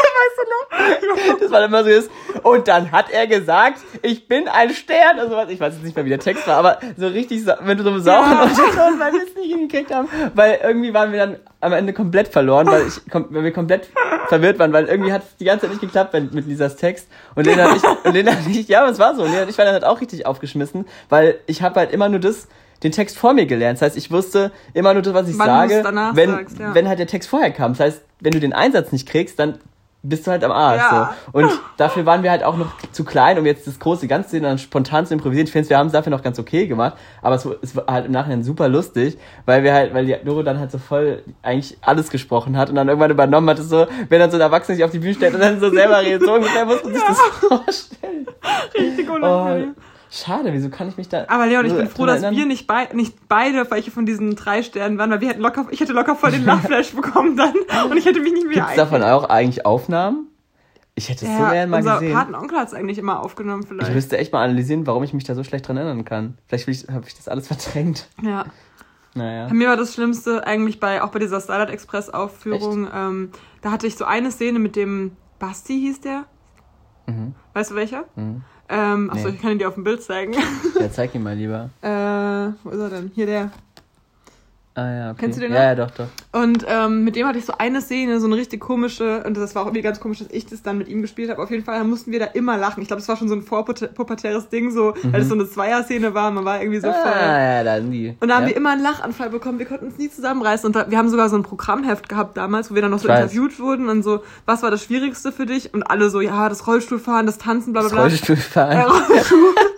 du? Das war immer so ist. Und dann hat er gesagt, ich bin ein Stern. Also was, ich weiß jetzt nicht mehr, wie der Text war, aber so richtig sa- mit so sauren Ja. Unterton, weil wir es nicht hingekriegt haben. Weil irgendwie waren wir dann am Ende komplett verloren, weil, ich, weil wir komplett verwirrt waren, weil irgendwie hat es die ganze Zeit nicht geklappt wenn, mit Lisas Text. Und Lena und ich, und Lena und ich, ja, es war so. Und Lena und ich waren dann halt auch richtig aufgeschmissen, weil ich habe halt immer nur das, den Text vor mir gelernt. Das heißt, ich wusste immer nur das, was ich Wann du sage, wenn, sagst, ja. wenn halt der Text vorher kam. Das heißt, wenn du den Einsatz nicht kriegst, dann bist du halt am Arsch. Ja. So. Und dafür waren wir halt auch noch zu klein, um jetzt das große Ganze dann spontan zu improvisieren. Ich finde, wir haben es dafür noch ganz okay gemacht, aber es, war- es war halt im Nachhinein super lustig, weil wir halt, weil die Doro dann halt so voll eigentlich alles gesprochen hat und dann irgendwann übernommen hat, so, wenn dann so ein Erwachsener sich auf die Bühne stellt und dann so selber redet, so ungefähr muss man sich das vorstellen. Richtig Oh, unangenehm. Schade, wieso kann ich mich da. Aber Leon, ich so bin froh, dass erinnern? wir nicht, bei, nicht beide welche von diesen drei Sternen waren, weil wir hätten locker, ich hätte locker voll den Lachflash bekommen dann und ich hätte mich nicht mehr Gibt es davon auch eigentlich Aufnahmen? Ich hätte es so ja, gerne mal unser gesehen. Patenonkel hat es eigentlich immer aufgenommen Ich vielleicht. müsste echt mal analysieren, warum ich mich da so schlecht dran erinnern kann. Vielleicht habe ich das alles verdrängt. ja. Naja. Bei mir war das Schlimmste eigentlich bei, auch bei dieser Starlight Express Aufführung, ähm, da hatte ich so eine Szene mit dem Basti hieß der. Mhm. Weißt du welcher? Mhm. Ähm, achso, Nee. ich kann ihn dir auf dem Bild zeigen. Ja, zeig ihn mal lieber. äh, wo ist er denn? Hier der. Ah ja, okay. Kennst du den Ja, noch? ja, doch, doch. Und ähm, mit dem hatte ich so eine Szene, so eine richtig komische, und das war auch irgendwie ganz komisch, dass ich das dann mit ihm gespielt habe. Auf jeden Fall mussten wir da immer lachen. Ich glaube, das war schon so ein vorpubertäres Ding, so, weil es so eine Zweier-Szene war, man war irgendwie so voll. Mhm. Ah, ja, dann die. Und da haben ja. wir immer einen Lachanfall bekommen. Wir konnten uns nie zusammenreißen. Und da, wir haben sogar so ein Programmheft gehabt damals, wo wir dann noch so Ich weiß. interviewt wurden und so, was war das Schwierigste für dich? Und alle so, ja, das Rollstuhlfahren, das Tanzen, bla bla das bla. Rollstuhlfahren. Äh, Rollstuhl.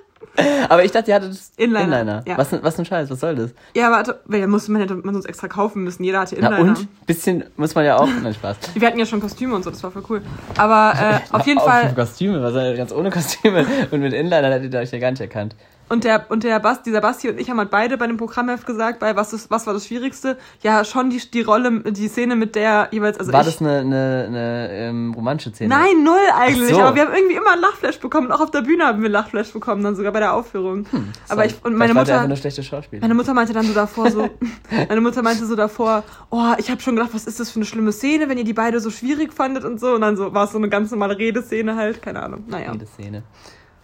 Aber ich dachte, ihr hattet das Inliner, Inliner. ja. Was, was ein Scheiß, was soll das? ja, warte, weil ja, musste man hätte man uns extra kaufen müssen. Jeder hatte Inliner. und? Bisschen muss man ja auch. Nein, Spaß. Wir hatten ja schon Kostüme und so, das war voll cool. Aber äh, auf jeden Fall. Kostüme, was ganz ohne Kostüme. Und mit Inliner hättet ihr euch ja gar nicht erkannt. Und der, und der Bas, dieser Basti und ich haben halt beide bei dem Programmheft gesagt, bei was, ist, was war das Schwierigste? Ja, schon die, die Rolle, die Szene mit der jeweils, also War ich, das eine, eine, eine ähm, romantische Szene? Nein, null eigentlich. So. Aber wir haben irgendwie immer einen Lachflash bekommen. Und auch auf der Bühne haben wir einen Lachflash bekommen, dann sogar bei der Aufführung. aber ich, und meine Mutter, eine schlechte Schauspielerin. meine Mutter meinte dann so davor so, meine Mutter meinte so davor, oh, ich habe schon gedacht, was ist das für eine schlimme Szene, wenn ihr die beide so schwierig fandet und so. Und dann so war es so eine ganz normale Redeszene halt, keine Ahnung. Naja. Jede Szene.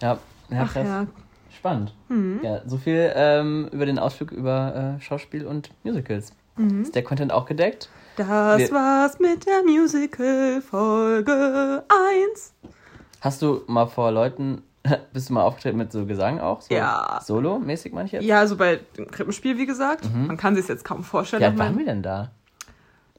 Ja, ja Ach ja. Spannend. Mhm. Ja, so viel ähm, über den Ausflug über äh, Schauspiel und Musicals. Mhm. Ist der Content auch gedeckt? Das Wir- war's mit der Musical Folge 1. Hast du mal vor Leuten, bist du mal aufgetreten mit so Gesang auch? So Ja. Solo-mäßig jetzt? Ja, also bei dem Krippenspiel, wie gesagt. Man kann sich jetzt kaum vorstellen. Meinem- waren wir denn da?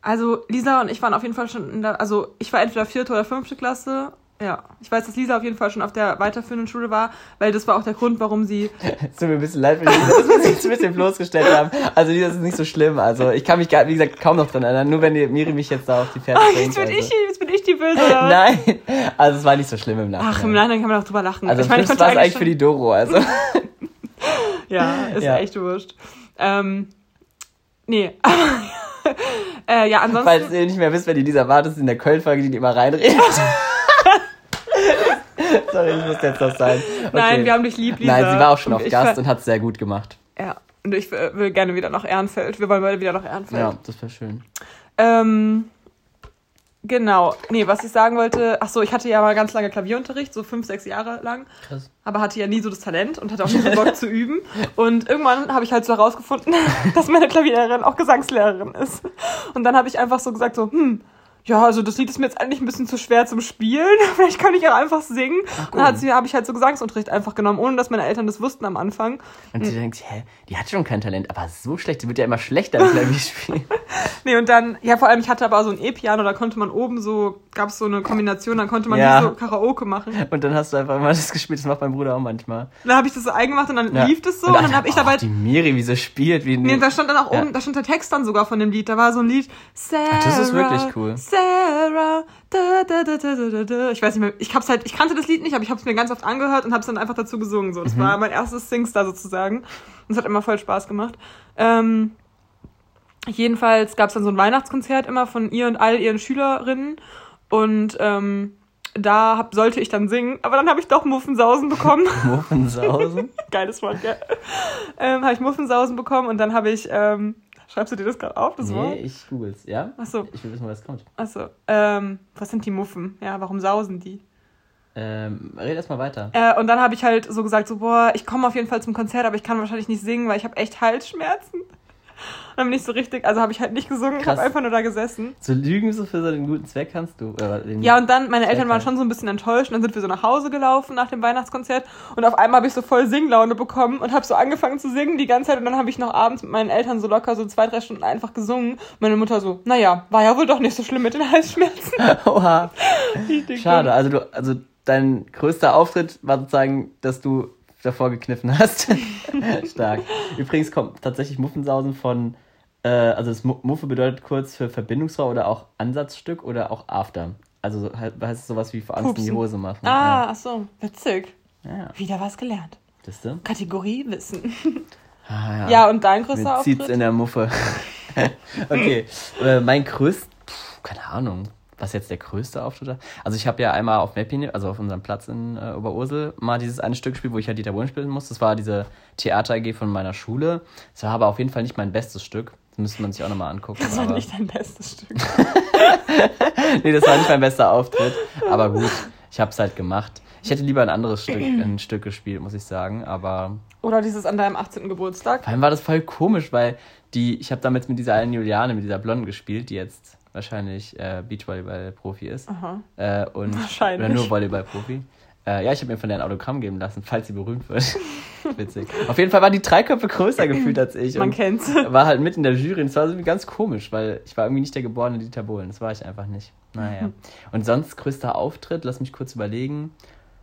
Also Lisa und ich waren auf jeden Fall schon in der, also ich war entweder vierte oder fünfte Klasse. Ja, ich weiß, dass Lisa auf jeden Fall schon auf der weiterführenden Schule war, weil das war auch der Grund, warum sie. Es tut mir ein bisschen leid, für die, dass wir jetzt ein bisschen bloßgestellt haben. Also das ist nicht so schlimm. Also ich kann mich, gar, wie gesagt, kaum noch dran erinnern. Nur wenn die Miri mich jetzt da auf die Pferde Ah, bringt. jetzt bin also. ich, jetzt bin ich die Böse. Oder? Nein, also es war nicht so schlimm im Nachhinein. Ach, im Nachhinein kann man auch drüber lachen. Also ich meine, das war es eigentlich für die Doro. Also Ja, ist Ja. echt wurscht. Ähm, nee, äh, ja, ansonsten. falls ihr nicht mehr wisst, wer die Lisa war, das ist in der Köln-Folge, die die immer reinredet. Sorry, ich muss jetzt das sein. Okay. Nein, wir haben dich lieb, Lisa. Nein, sie war auch schon auf Gast und hat es sehr gut gemacht. Ja, und ich äh, will gerne wieder nach Ehrenfeld. Wir wollen beide wieder nach Ehrenfeld. Ja, das wäre schön. Ähm, genau. Nee, was ich sagen wollte, ach so, ich hatte ja mal ganz lange Klavierunterricht, so fünf, sechs Jahre lang, Krass. aber hatte ja nie so das Talent und hatte auch nie so Bock zu üben. Und irgendwann habe ich halt so herausgefunden, dass meine Klavierlehrerin auch Gesangslehrerin ist. Und dann habe ich einfach so gesagt, so, hm, ja, also das Lied ist mir jetzt eigentlich ein bisschen zu schwer zum Spielen. Vielleicht kann ich auch einfach singen. Und dann hat sie- habe ich halt so Gesangsunterricht einfach genommen, ohne dass meine Eltern das wussten am Anfang. Und sie denkt, hä, die hat schon kein Talent, aber so schlecht, sie wird ja immer schlechter im Klavierspielen. Nee, und dann, ja, vor allem, ich hatte aber so ein E-Piano, da konnte man oben so, gab es so eine Kombination, dann konnte man Ja. so Karaoke machen. Und dann hast du einfach immer das gespielt, das macht mein Bruder auch manchmal. Dann habe ich das so eingemacht und dann Ja. lief das so und und, dann habe ich dabei. Die Miri, wie sie spielt, wie Nee, da stand dann auch Ja. oben, da stand der Text dann sogar von dem Lied. Da war so ein Lied. Sarah, das ist wirklich cool. Sarah, da, da, da, da, da, da, da. Ich weiß nicht mehr, ich hab's halt, ich kannte das Lied nicht, aber ich habe es mir ganz oft angehört und habe es dann einfach dazu gesungen. So. Mhm. Das war mein erstes Singstar sozusagen. Und es hat immer voll Spaß gemacht. Ähm, jedenfalls gab es dann so ein Weihnachtskonzert immer von ihr und all ihren Schülerinnen. Und ähm, da hab, sollte ich dann singen, aber dann habe ich doch Muffensausen bekommen. Muffensausen. Geiles Wort, gell? Ähm, habe ich Muffensausen bekommen und dann habe ich, ähm, schreibst du dir das gerade auf, das nee, Wort? ich googles, ja? Achso, Ich will wissen, was kommt. achso. Ähm, was sind die Muffen? Ja, warum sausen die? Ähm, red erst mal weiter. Äh, und dann habe ich halt so gesagt, so, boah, ich komme auf jeden Fall zum Konzert, aber ich kann wahrscheinlich nicht singen, weil ich habe echt Halsschmerzen. Dann bin ich so richtig, also habe ich halt nicht gesungen, ich habe einfach nur da gesessen. So lügen so für so einen guten Zweck kannst du. Den Ja, und dann, meine Eltern Zweck waren schon so ein bisschen enttäuscht. Und dann sind wir so nach Hause gelaufen nach dem Weihnachtskonzert. Und auf einmal habe ich so voll Singlaune bekommen und habe so angefangen zu singen die ganze Zeit. Und dann habe ich noch abends mit meinen Eltern so locker so zwei, drei Stunden einfach gesungen. Meine Mutter so, naja, war ja wohl doch nicht so schlimm mit den Halsschmerzen. Oha. Schade. Also du, also dein größter Auftritt war sozusagen, dass du davor gekniffen hast. Stark. Übrigens kommt tatsächlich Muffensausen von, äh, also das Mu- Muffe bedeutet kurz für Verbindungsrohr oder auch Ansatzstück oder auch After. Also so- heißt es sowas wie vor Angst in die. Hose machen. Ah, ach so, witzig. Ja. ja. Wieder was gelernt. Ihr? Kategorie Wissen. Ah, Ja, und dein größter Mir zieht's Auftritt? in der Muffe. okay. Äh, mein größt, pf, keine Ahnung, was jetzt der größte Auftritt war. Also ich habe ja einmal auf Mapping, also auf unserem Platz in äh, Oberursel, mal dieses eine Stück gespielt, wo ich halt Dieter Bohlen spielen musste. Das war diese Theater AG von meiner Schule. Das war aber auf jeden Fall nicht mein bestes Stück. Das müsste man sich auch nochmal angucken. Das war aber- nicht dein bestes Stück. nee, das war nicht mein bester Auftritt. Aber gut, ich habe es halt gemacht. Ich hätte lieber ein anderes Stück, ein Stück gespielt, muss ich sagen. Aber Oder dieses an deinem 18. Geburtstag. Vor allem war das voll komisch, weil die, ich habe damals mit dieser einen Juliane, mit dieser Blonden gespielt, die jetzt wahrscheinlich äh, Beachvolleyball-Profi ist. Aha. Äh, und, Wahrscheinlich. Oder nur Volleyball-Profi. Äh, ja, ich habe mir von der ein Autogramm geben lassen, falls sie berühmt wird. Witzig. Auf jeden Fall waren die drei Köpfe größer gefühlt als ich. Man kennt's. war halt mit in der Jury und es war irgendwie ganz komisch, weil ich war irgendwie nicht der geborene Dieter Bohlen. Das war ich einfach nicht. Naja. Und sonst größter Auftritt, lass mich kurz überlegen.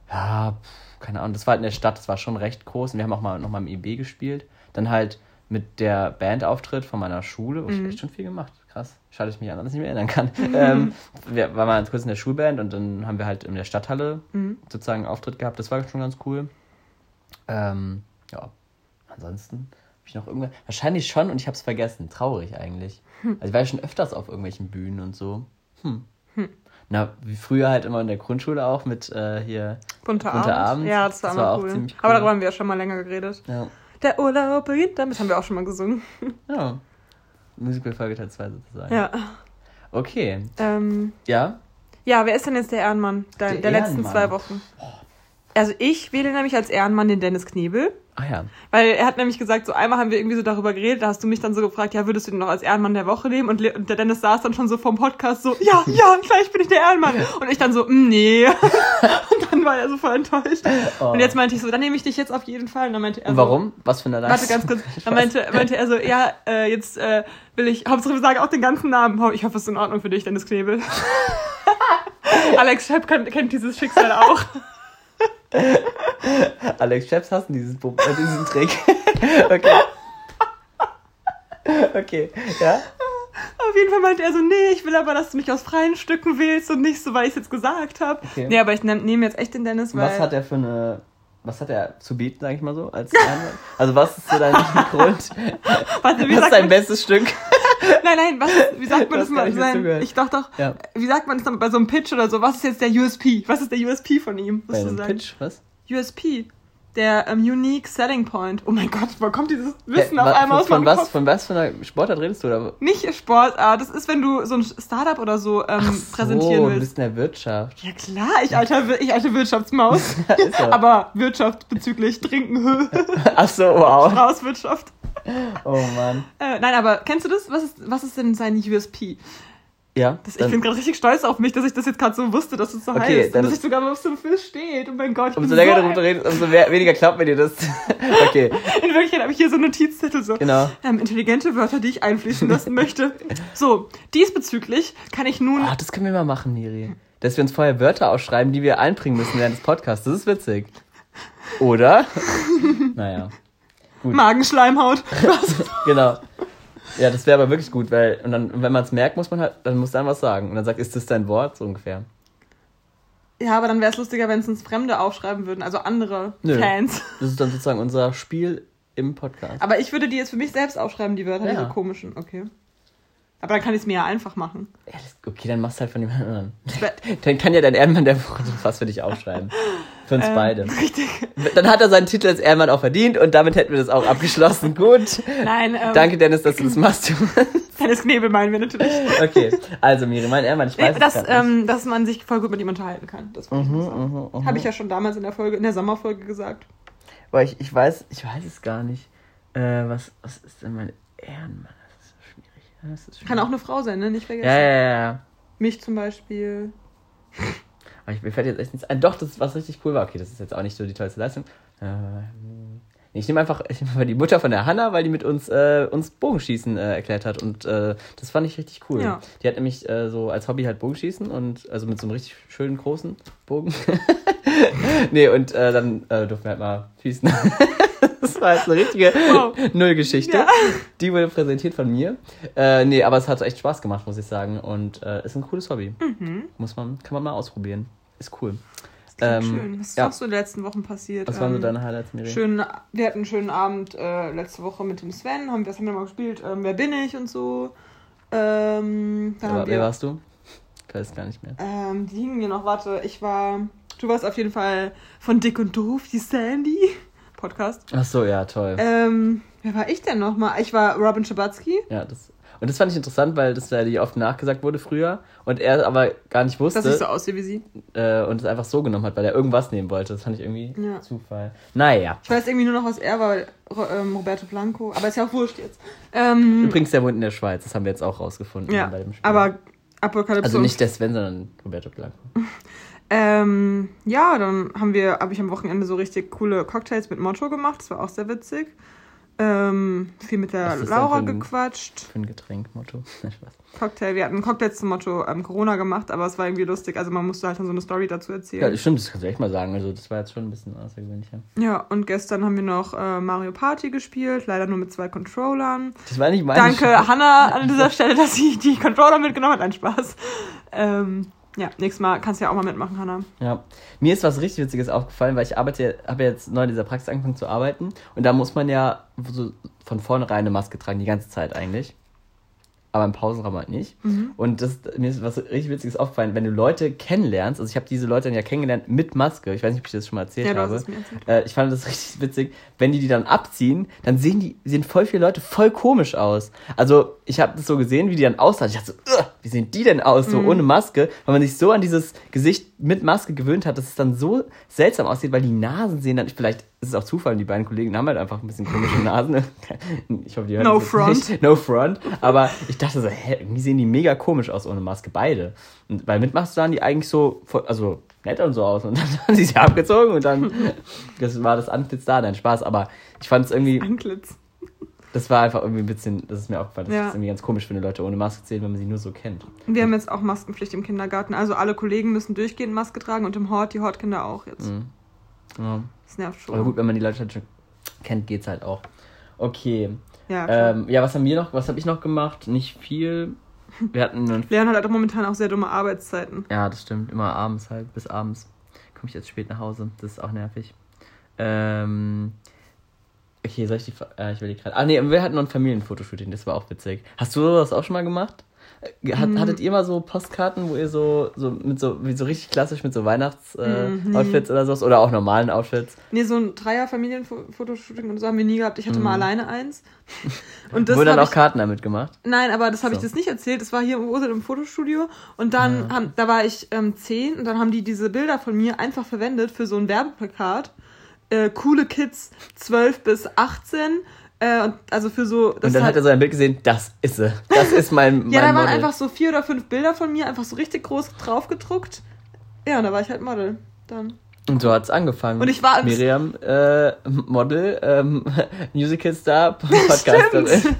Ja, pf, keine Ahnung, das war halt in der Stadt, das war schon recht groß und wir haben auch mal noch mal im IB gespielt. Dann halt mit der Bandauftritt von meiner Schule, wo ich echt schon viel gemacht. Krass. Schade, dass ich mich an alles nicht mehr erinnern kann. ähm, wir waren mal kurz in der Schulband und dann haben wir halt in der Stadthalle sozusagen einen Auftritt gehabt. Das war schon ganz cool. Ähm, ja, ansonsten habe ich noch irgendwas. Wahrscheinlich schon und ich habe es vergessen. Traurig eigentlich. Also ich war ja schon öfters auf irgendwelchen Bühnen und so. Hm. Na, wie früher halt immer in der Grundschule auch mit äh, hier. Bunter, Bunter Abend. Abend. Ja, das war Das war auch cool. ziemlich Aber cool. darüber haben wir ja schon mal länger geredet. Ja. Der Urlaub beginnt damit. Haben wir auch schon mal gesungen. ja. Musical-Folge Teil 2 sozusagen. Ja. Okay. Ähm, Ja. ja, wer ist denn jetzt der Ehrenmann der, Der letzten zwei Wochen? Also ich wähle nämlich als Ehrenmann den Dennis Knebel. Ah ja. Weil er hat nämlich gesagt, so einmal haben wir irgendwie so darüber geredet, da hast du mich dann so gefragt, ja, würdest du den noch als Ehrenmann der Woche nehmen? Und, und der Dennis saß dann schon so vom Podcast so, ja, ja, gleich bin ich der Ehrenmann. Und ich dann so, mm, nee. und dann war er so voll enttäuscht. Und jetzt meinte ich so, dann nehme ich dich jetzt auf jeden Fall. Und dann meinte er so, warum? Was für eine Warte ganz kurz. Dann meinte, meinte er so, ja, äh, jetzt äh, will ich, Hauptsache wir sagen auch den ganzen Namen. Ich hoffe, es ist in Ordnung für dich, Dennis Knebel. Alex Schepp kennt dieses Schicksal auch. Alex Chaps hassen dieses, Bo- äh, diesen Trick. okay. Okay, ja. Auf jeden Fall meinte er so, nee, ich will aber, dass du mich aus freien Stücken wählst und nicht so, weil ich es jetzt gesagt habe. Okay. Nee, aber ich nehme nehm jetzt echt den Dennis, weil... Was hat er für eine. Was hat er zu bieten, sag ich mal so, als? Also was ist so dein Grund? Warte, wie Was ist dein bestes Stück? nein, nein, was, wie sagt man das gar mal? Sein, ich dachte doch, Ja. wie sagt man das dann bei so einem Pitch oder so? Was ist jetzt der USP? Was ist der USP von ihm? Bei Musst du einem. Pitch, was? USP. Der ähm, Unique Selling Point. Oh mein Gott, wo kommt dieses Wissen Hä, auf einmal aus von meinem was, Kopf? von was für einer Sportart redest du? Oder? Nicht Sportart, das ist, wenn du so ein Startup oder so ähm, präsentieren so, du willst. bist in der Wirtschaft. Ja klar, ich alter, ich alte Wirtschaftsmaus. Er. Aber Wirtschaft bezüglich Trinken, Ach so, wow. Straußwirtschaft. Oh Mann. Äh, nein, aber kennst du das? Was ist, was ist denn sein USP? Ja, Das, ich bin gerade richtig stolz auf mich, dass ich das jetzt gerade so wusste, dass es so Okay, heißt. Und dass ich sogar mal auf so einem Fisch steht. Oh mein Gott. ich umso bin länger so darüber redest, umso mehr, weniger glaubt mir dir das. okay, In Wirklichkeit habe ich hier so Notizzettel so. genau. Ähm, intelligente Wörter, die ich einfließen lassen möchte. So, diesbezüglich kann ich nun. Ah, das können wir mal machen, Niri. Dass wir uns vorher Wörter ausschreiben, die wir einbringen müssen während des Podcasts. Das ist witzig. Oder? naja, Magenschleimhaut. genau. Ja, das wäre aber wirklich gut, weil, und dann, wenn man es merkt, muss man halt, dann muss dann was sagen. Und dann sagt, ist das dein Wort? So ungefähr. Ja, aber dann wäre es lustiger, wenn es uns Fremde aufschreiben würden, also andere Nö. Fans. Das ist dann sozusagen unser Spiel im Podcast. Aber ich würde die jetzt für mich selbst aufschreiben, die Wörter, Ja. diese komischen. Okay. Aber dann kann ich es mir ja einfach machen. Ja, das, okay, dann machst du halt von jemand anderen. wär- Dann kann ja dein Ehrenmann der Woche was für dich aufschreiben. Für uns Ähm, beide. Richtig. Dann hat er seinen Titel als Ehrenmann auch verdient und damit hätten wir das auch abgeschlossen. Gut. Nein, ähm, Danke, Dennis, dass du das machst. Dennis Knebel meinen wir natürlich. okay, also Miri, mein Ehrenmann, ich weiß es dass, grad nicht. ähm, dass man sich voll gut mit ihm unterhalten kann. Das wollte sagen. Mhm, mhm. Habe ich ja schon damals in der Folge, in der Sommerfolge gesagt. Weil ich, ich weiß, ich weiß es gar nicht. Äh, was, was ist denn mein Ehrenmann, das ist so schwierig. Das ist schwierig. Kann auch eine Frau sein, ne? Nicht vergessen. Ja, ja, ja. Mich zum Beispiel. Aber ich, mir fällt jetzt echt nichts ein. Doch, das ist was richtig cool war. Okay, das ist jetzt auch nicht so die tollste Leistung. Äh, nee, ich nehme einfach, ich nehm einfach die Mutter von der Hanna, weil die mit uns äh, uns Bogenschießen äh, erklärt hat. Und äh, das fand ich richtig cool. Ja. Die hat nämlich äh, so als Hobby halt Bogenschießen und also mit so einem richtig schönen großen Bogen. nee, und äh, dann äh, durften wir halt mal schießen. das war jetzt eine richtige Wow. Nullgeschichte. Ja. Die wurde präsentiert von mir. Äh, nee, aber es hat echt Spaß gemacht, muss ich sagen. Und ist ein cooles Hobby. Mhm. Muss man, kann man mal ausprobieren. Ist cool. Ähm, schön. Was ist ja. noch so in den letzten Wochen passiert? Was waren so Ähm, deine Highlights, Miri? Schön, wir hatten einen schönen Abend äh, letzte Woche mit dem Sven. Haben, was haben wir mal gespielt? Ähm, Wer bin ich und so. Ähm, Aber, wer warst du? Ich weiß gar nicht mehr. ähm, die hingen mir noch. Warte, ich war. Du warst auf jeden Fall von Dick und Doof, die Sandy. Podcast. Ach so, ja, toll. Ähm, wer war ich denn nochmal? Ich war Robin Schabatsky. Ja, das, und das fand ich interessant, weil das ja die oft nachgesagt wurde früher und er aber gar nicht wusste Dass ich so aussehe wie sie. äh, und es einfach so genommen hat, weil er irgendwas nehmen wollte. Das fand ich irgendwie Ja. Zufall. Naja. Ich weiß irgendwie nur noch, was er war, ähm, Roberto Blanco. Aber ist ja auch wurscht jetzt. Ähm, Übrigens, der wohnt in der Schweiz. Das haben wir jetzt auch rausgefunden ja, bei dem Spiel. aber Apokalypse. also nicht der Sven, sondern Roberto Blanco. Ähm, ja, dann haben wir, habe ich am Wochenende so richtig coole Cocktails mit Motto gemacht. Das war auch sehr witzig. Ähm, viel mit der Laura ein- gequatscht. Für ein Getränk, Motto. Cocktail, wir hatten Cocktails zum Motto ähm, Corona gemacht, aber es war irgendwie lustig. Also man musste halt dann so eine Story dazu Ja, erzählen. stimmt, das kannst du echt mal sagen. Also, das war jetzt schon ein bisschen außergewöhnlicher. Ja, und gestern haben wir noch äh, Mario Party gespielt, leider nur mit zwei Controllern. Das war nicht meine Danke, Hannah, an dieser Stelle, dass sie die Controller mitgenommen hat. Ein Spaß. Ähm, ja, nächstes Mal kannst du ja auch mal mitmachen, Hannah. Ja, mir ist was richtig Witziges aufgefallen, weil ich arbeite, habe jetzt neu in dieser Praxis angefangen zu arbeiten und da muss man ja so von vornherein eine Maske tragen, die ganze Zeit eigentlich. Aber im Pausenraum halt nicht. Mhm. Und das, mir ist was richtig Witziges aufgefallen, wenn du Leute kennenlernst, also ich habe diese Leute dann ja kennengelernt mit Maske, ich weiß nicht, ob ich das schon mal erzählt Ja, habe. erzählt. Äh, ich fand das richtig witzig, wenn die die dann abziehen, dann sehen die sehen voll viele Leute voll komisch aus. Also ich habe das so gesehen, wie die dann aussahen. Ich dachte so, "Ugh, wie sehen die denn aus, so Mhm. ohne Maske, weil man sich so an dieses Gesicht mit Maske gewöhnt hat, dass es dann so seltsam aussieht, weil die Nasen sehen dann, vielleicht ist es auch Zufall, die beiden Kollegen haben halt einfach ein bisschen komische Nasen. Ich hoffe, die hören No front. Nicht. No front. Aber ich dachte so, hä, irgendwie sehen die mega komisch aus ohne Maske, beide. Und weil mit Maske sahen die eigentlich so, voll- also nett und so aus. Und dann haben sie sich abgezogen und dann das war das Antlitz da, dein Spaß. Aber ich fand es irgendwie, Antlitz. das war einfach irgendwie ein bisschen, das ist mir aufgefallen, dass Ja. ich das irgendwie ganz komisch finde, Leute ohne Maske sehen, wenn man sie nur so kennt. Wir haben jetzt auch Maskenpflicht im Kindergarten. Also alle Kollegen müssen durchgehend Maske tragen und im Hort die Hortkinder auch jetzt. Mhm. Ja. Das nervt schon. Aber gut, wenn man die Leute halt schon kennt, geht's halt auch. Okay. Ja. Ähm, ja, was haben wir noch, was habe ich noch gemacht? Nicht viel. Wir hatten einen Leon hat halt auch momentan auch sehr dumme Arbeitszeiten. Ja, das stimmt. Immer abends halt, bis abends. Komme ich jetzt spät nach Hause. Das ist auch nervig. Ähm. Okay, soll ich die. Äh, ich will die gerade. Ah, nee, wir hatten noch ein Familienfotoshooting, das war auch witzig. Hast du sowas auch schon mal gemacht? Äh, Hat, Mm. Hattet ihr mal so Postkarten, wo ihr so, so mit so, wie so richtig klassisch mit so Weihnachts-Outfits äh. Outfits oder sowas? Oder auch normalen Outfits? Nee, so ein Dreier-Familienfotoshooting und so haben wir nie gehabt. Ich hatte mal Mhm. alleine eins. Und das Wurden dann auch ich, Karten damit gemacht? Nein, aber das habe ich So. das nicht erzählt. Das war hier im Ursel im Fotostudio. Und dann, Ah. haben, da war ich ähm, zehn und dann haben die diese Bilder von mir einfach verwendet für so ein Werbeplakat. Äh, coole Kids 12 bis 18. Äh, und also für so. Und dann hat er so ein Bild gesehen, das ist sie. Das ist mein, mein Ja, da waren Model. einfach so vier oder fünf Bilder von mir, einfach so richtig groß drauf gedruckt. Ja, und da war ich halt Model. Dann. Und so hat's angefangen. Und ich war- Miriam, äh, Model, ähm, Musical Star, Podcasterin.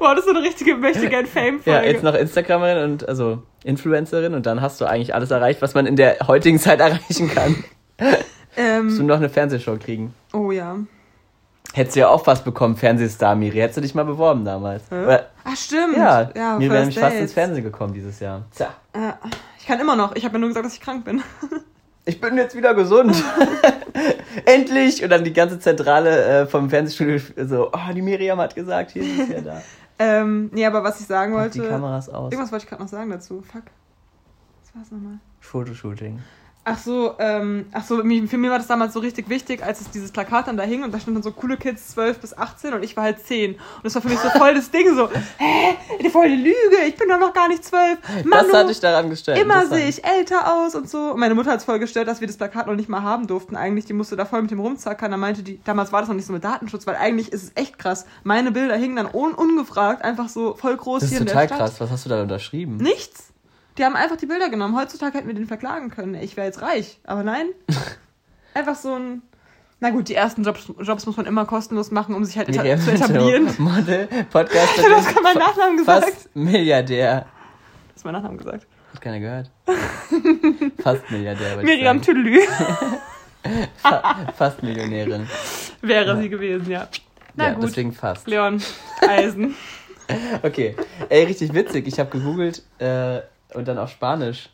Wow, das ist so eine richtige Mächtige Fame-Folge. Ja, jetzt noch Instagramerin und also Influencerin und dann hast du eigentlich alles erreicht, was man in der heutigen Zeit erreichen kann. Musst du ähm, noch eine Fernsehshow kriegen. oh ja. Hättest du ja auch was bekommen, Fernsehstar, Miri. Hättest du dich mal beworben damals. Oder, Ah, stimmt. ja, ja Miri wäre nämlich fast ins. Fernsehen gekommen dieses Jahr. Tja. Äh, ich kann immer noch. Ich habe ja nur gesagt, dass ich krank bin. Ich bin jetzt wieder gesund. Endlich! Und dann die ganze Zentrale äh, vom Fernsehstudio so, oh, die Miriam hat gesagt, hier ist ja da. ähm, nee, aber was ich sagen Mach die wollte. Kameras aus. Irgendwas wollte ich gerade noch sagen dazu. Fuck. Was war's nochmal? Fotoshooting. Ach so, ähm, ach so, für mich war das damals so richtig wichtig, als es dieses Plakat dann da hing und da stand dann so coole Kids 12 bis 18 und ich war halt 10. Und das war für mich so voll das Ding, so, hä, die voll die Lüge, ich bin doch noch gar nicht 12. das hat dich daran gestört. Immer sehe ich älter aus und so. Und meine Mutter hat es voll gestört, dass wir das Plakat noch nicht mal haben durften. Eigentlich, die musste da voll mit dem rumzackern. Da meinte die, damals war das noch nicht so mit Datenschutz, weil eigentlich ist es echt krass. Meine Bilder hingen dann un ungefragt einfach so voll groß Das ist hier in total der Stadt. krass. Was hast du da unterschrieben? Nichts. Die haben einfach die Bilder genommen. Heutzutage hätten wir den verklagen können. Ich wäre jetzt reich. Aber nein. einfach so ein. Na gut, die ersten Jobs, Jobs muss man immer kostenlos machen, um sich halt eta zu etablieren. Joe, Model, Podcast. Du hast gerade meinen Nachnamen gesagt. Fast Milliardär. Du hast meinen Nachnamen gesagt. Hat keiner gehört. Fast Milliardär. Miriam. Tüdelü Fa Fast Millionärin. wäre sie gewesen, ja. Na ja, gut. deswegen fast. Leon Eisen. Okay. Ey, richtig witzig. Ich habe gegoogelt äh, und dann auf Spanisch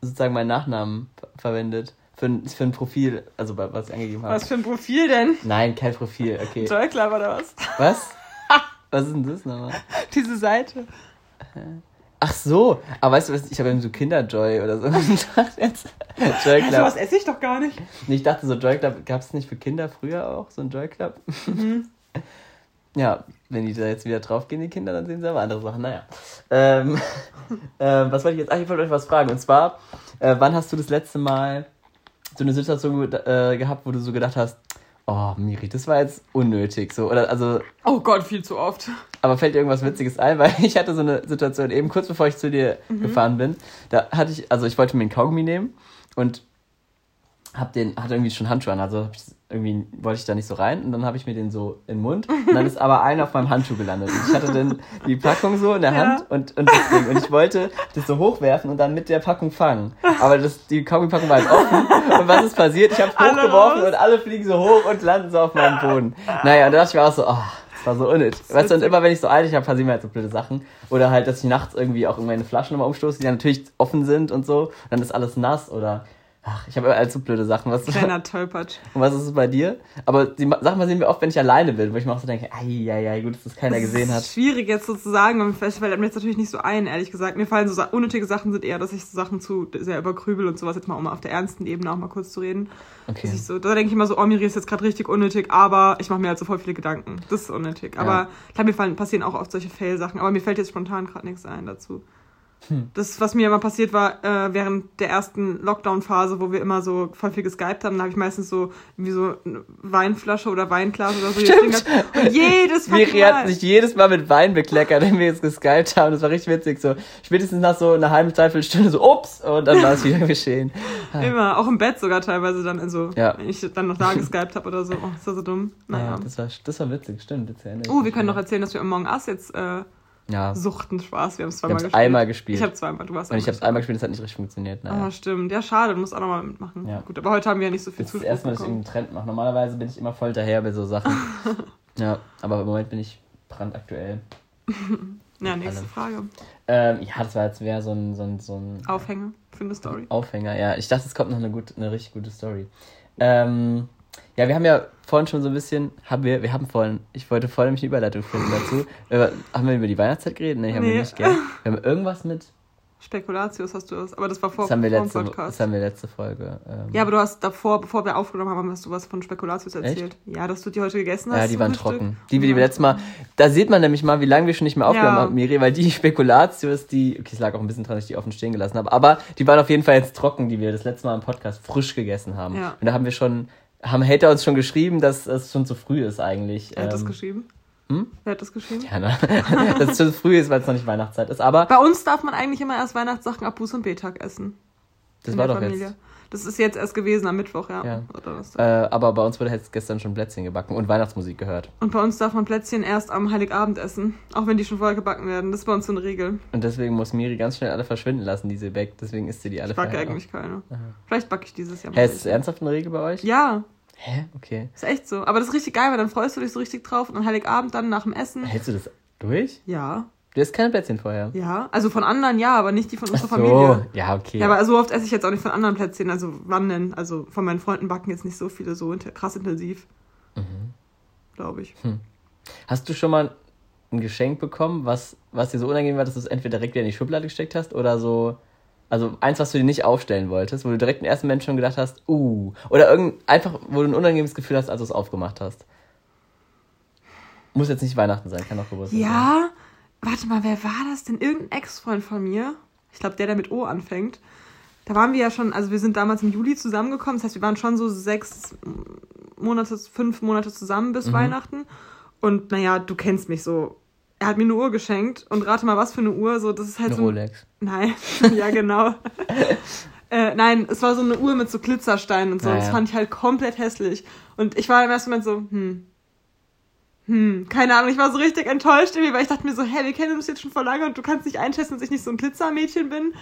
sozusagen meinen Nachnamen ver- verwendet. Für ein, für ein Profil, also was ich angegeben habe. Was für ein Profil denn? Nein, kein Profil, okay. Joy Club oder was? Was? Was ist denn das nochmal? Diese Seite. Ach so, aber weißt du was, ich habe eben so Kinderjoy oder so. Ich dachte jetzt, Joy Also was Club. esse ich doch gar nicht. Nee, Ich dachte so, Joy Club, gab es nicht für Kinder früher auch so ein Joy Club? Ja, wenn die da jetzt wieder draufgehen, die Kinder, dann sehen sie aber andere Sachen. Naja. Ähm, ähm, was wollte ich jetzt? Ach, ich wollte euch was fragen. Und zwar, äh, wann hast du das letzte Mal so eine Situation äh, gehabt, wo du so gedacht hast, oh, Miri, das war jetzt unnötig. So, oder also, Oh Gott, viel zu oft. aber fällt dir irgendwas Witziges ein? Weil ich hatte so eine Situation eben, kurz bevor ich zu dir gefahren bin, da hatte ich, also ich wollte mir einen Kaugummi nehmen und hab den, hatte irgendwie schon Handschuhe an, also hab ich, irgendwie wollte ich da nicht so rein und dann habe ich mir den so in den Mund und dann ist aber einer auf meinem Handschuh gelandet. Und ich hatte dann die Packung so in der Ja. Hand und, und das Ding. Und ich wollte das so hochwerfen und dann mit der Packung fangen. Aber das, die Kaugummi-Packung war halt offen. Und was ist passiert? Ich habe hochgeworfen und alle fliegen so hoch und landen so auf meinem Boden. Naja, und da dachte ich mir auch so, oh, das war so unnötig. Weißt du, und immer wenn ich so eilig habe, passieren mir halt so blöde Sachen. Oder halt, dass ich nachts irgendwie auch irgendwelche Flaschen immer umstoße, die dann natürlich offen sind und so. Dann ist alles nass oder. Ach, ich habe halt so blöde Sachen. Was, Kleiner Tollpatsch. und was ist es bei dir? Aber die Sachen passieren mir oft, wenn ich alleine bin, wo ich mir auch so denke, ei, ei, ei, gut, dass das keiner gesehen Das hat. ist schwierig jetzt so zu sagen, beim Festival fällt mir jetzt natürlich nicht so ein, ehrlich gesagt. Mir fallen so unnötige Sachen sind eher, dass ich so Sachen zu sehr übergrübel und sowas, jetzt mal um auf der ernsten Ebene auch mal kurz zu reden. Okay. So, da denke ich immer so, oh, Miri ist jetzt gerade richtig unnötig, aber ich mache mir halt so voll viele Gedanken. Das ist unnötig. Aber Ja. klar, mir fallen, passieren auch oft solche Fail-Sachen, aber mir fällt jetzt spontan gerade nichts ein dazu. Hm. Das, was mir immer passiert war, äh, während der ersten Lockdown-Phase, wo wir immer so voll viel geskypt haben, da habe ich meistens so wie so eine Weinflasche oder Weinglas oder so Stimmt. Und jedes Miri Mal. hat sich jedes Mal mit Wein bekleckert, wenn wir jetzt geskypt haben. Das war richtig witzig. So, spätestens nach so einer halben, dreiviertel Stunde so, ups, und dann war es wieder geschehen. Immer, auch im Bett sogar teilweise dann, also Ja. wenn ich dann noch da geskypt habe oder so. Oh, ist das so dumm. Naja. Ja, das war, das war witzig, stimmt. Jetzt Oh, wir können noch erzählen, dass wir Among Us jetzt äh, Ja, suchten. Spaß, wir haben es zweimal gespielt. einmal gespielt. Ich habe zweimal, du warst und ich habe es einmal gespielt, das hat nicht richtig funktioniert. Naja. Ah, stimmt. Ja, schade, du musst auch nochmal mitmachen. Ja. Gut, aber heute haben wir ja nicht so viel Das ist Zuspruch erstmal, dass ich irgendeinen Trend mache. Normalerweise bin ich immer voll daher bei so Sachen. ja, aber im Moment bin ich brandaktuell. Ja, nächste. Frage. Ähm, ja, das war jetzt wäre so ein, so ein, so ein Aufhänger für eine Story. Aufhänger, ja. Ich dachte, es kommt noch eine, gut, eine richtig gute Story. Ähm, ja, wir haben ja vorhin schon so ein bisschen, haben wir, wir haben vorhin, ich wollte vorhin nämlich eine Überleitung finden dazu. Äh, haben wir über die Weihnachtszeit geredet? Nee, haben wir Nee. nicht, gell? Wir haben irgendwas mit, Spekulatius hast du das, aber das war vor, das haben wir vor dem letzte, Podcast. das haben wir letzte Folge. Ähm, Ja, aber du hast davor, bevor wir aufgenommen haben, hast du was von Spekulatius erzählt. Ja, dass du die heute gegessen hast. Ja, die waren Frühstück. trocken. Die, die wir letztes Mal, da sieht man nämlich mal, wie lange wir schon nicht mehr aufgenommen Ja. haben, Miri, weil die Spekulatius, die, okay, es lag auch ein bisschen dran, dass ich die offen stehen gelassen habe, aber die waren auf jeden Fall jetzt trocken, die wir das letzte Mal im Podcast frisch gegessen haben. Ja. Und da haben wir schon, haben Hater uns schon geschrieben, dass es schon zu früh ist eigentlich. Wer hat das Ähm, geschrieben? hm? Wer hat das geschrieben? Ja, ne? dass es schon zu früh ist, weil es noch nicht Weihnachtszeit ist, aber Bei uns darf man eigentlich immer erst Weihnachtssachen ab Buß- und Betag essen. das war doch Familie. jetzt. Das ist jetzt erst gewesen am Mittwoch, ja. Ja. Äh, aber bei uns wurde jetzt gestern schon Plätzchen gebacken und Weihnachtsmusik gehört. Und bei uns darf man Plätzchen erst am Heiligabend essen, auch wenn die schon vorher gebacken werden. Das ist bei uns so eine Regel. Und deswegen muss Miri ganz schnell alle verschwinden lassen, die sie backt. Deswegen isst sie die alle Ich backe eigentlich keine. Vielleicht backe ich dieses Jahr Hä, mal. ist das ernsthaft eine Regel bei euch? Ja, Hä? Okay. ist echt so. Aber das ist richtig geil, weil dann freust du dich so richtig drauf und an Heiligabend dann nach dem Essen. Hältst du das durch? Ja, Du isst keine Plätzchen vorher. ja. Also von anderen ja, aber nicht die von unserer so, Familie. ja, okay. Ja, aber so oft esse ich jetzt auch nicht von anderen Plätzchen. Also wann denn? Also von meinen Freunden backen jetzt nicht so viele so inter krass intensiv. Mhm. Glaube ich. Hast du schon mal ein Geschenk bekommen, was, was dir so unangenehm war, dass du es entweder direkt wieder in die Schublade gesteckt hast oder so Also eins, was du dir nicht aufstellen wolltest, wo du direkt im ersten Moment schon gedacht hast, uh. Oder irgend, einfach, wo du ein unangenehmes Gefühl hast, als du es aufgemacht hast. Muss jetzt nicht Weihnachten sein, kann auch Geburtstag sein. Ja, warte mal, wer war das denn? Irgendein Ex-Freund von mir. Ich glaube, der, der mit O anfängt. Da waren wir ja schon, also wir sind damals im Juli zusammengekommen. Das heißt, wir waren schon so sechs Monate, fünf Monate zusammen bis Mhm. Weihnachten. Und naja, du kennst mich so. Er hat mir eine Uhr geschenkt und rate mal, was für eine Uhr. So, das ist halt Eine so. ein- Rolex. Nein, ja, genau. äh, nein, es war so eine Uhr mit so Glitzersteinen und so. Das Naja. fand ich halt komplett hässlich. Und ich war im ersten Moment so, hm. Hm, keine Ahnung, ich war so richtig enttäuscht irgendwie, weil ich dachte mir so, hä, wir kennen uns jetzt schon vor lange und du kannst nicht einschätzen, dass ich nicht so ein Glitzermädchen bin.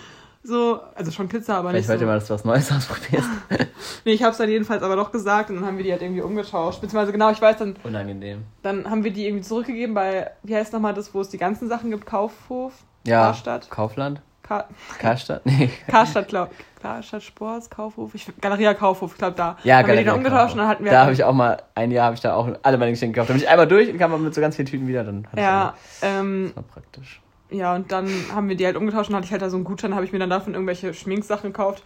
So, also schon Glitzer, aber Vielleicht nicht wollt so. mal, dass du was Neues ausprobierst. Nee, ich hab's dann jedenfalls aber doch gesagt und dann haben wir die halt irgendwie umgetauscht. Beziehungsweise genau, ich weiß, dann, Unangenehm. dann haben wir die irgendwie zurückgegeben bei, wie heißt nochmal das, wo es die ganzen Sachen gibt? Kaufhof? Ja. Karstadt? Kaufland? Ka Karstadt? Nee. Karstadt, glaub Karstadt Sports, Kaufhof, ich, Galeria Kaufhof, ich glaube da. Ja, haben wir die dann Galeria umgetauscht und dann hatten wir Da habe ich auch mal, ein Jahr habe ich da auch alle meine Geschenke gekauft. Da bin ich einmal durch und kam mal mit so ganz vielen Tüten wieder. Dann Ja, ich ähm, das war praktisch. ja, und dann haben wir die halt umgetauscht und hatte ich halt da so einen Gutschein, habe ich mir dann davon irgendwelche Schminksachen gekauft.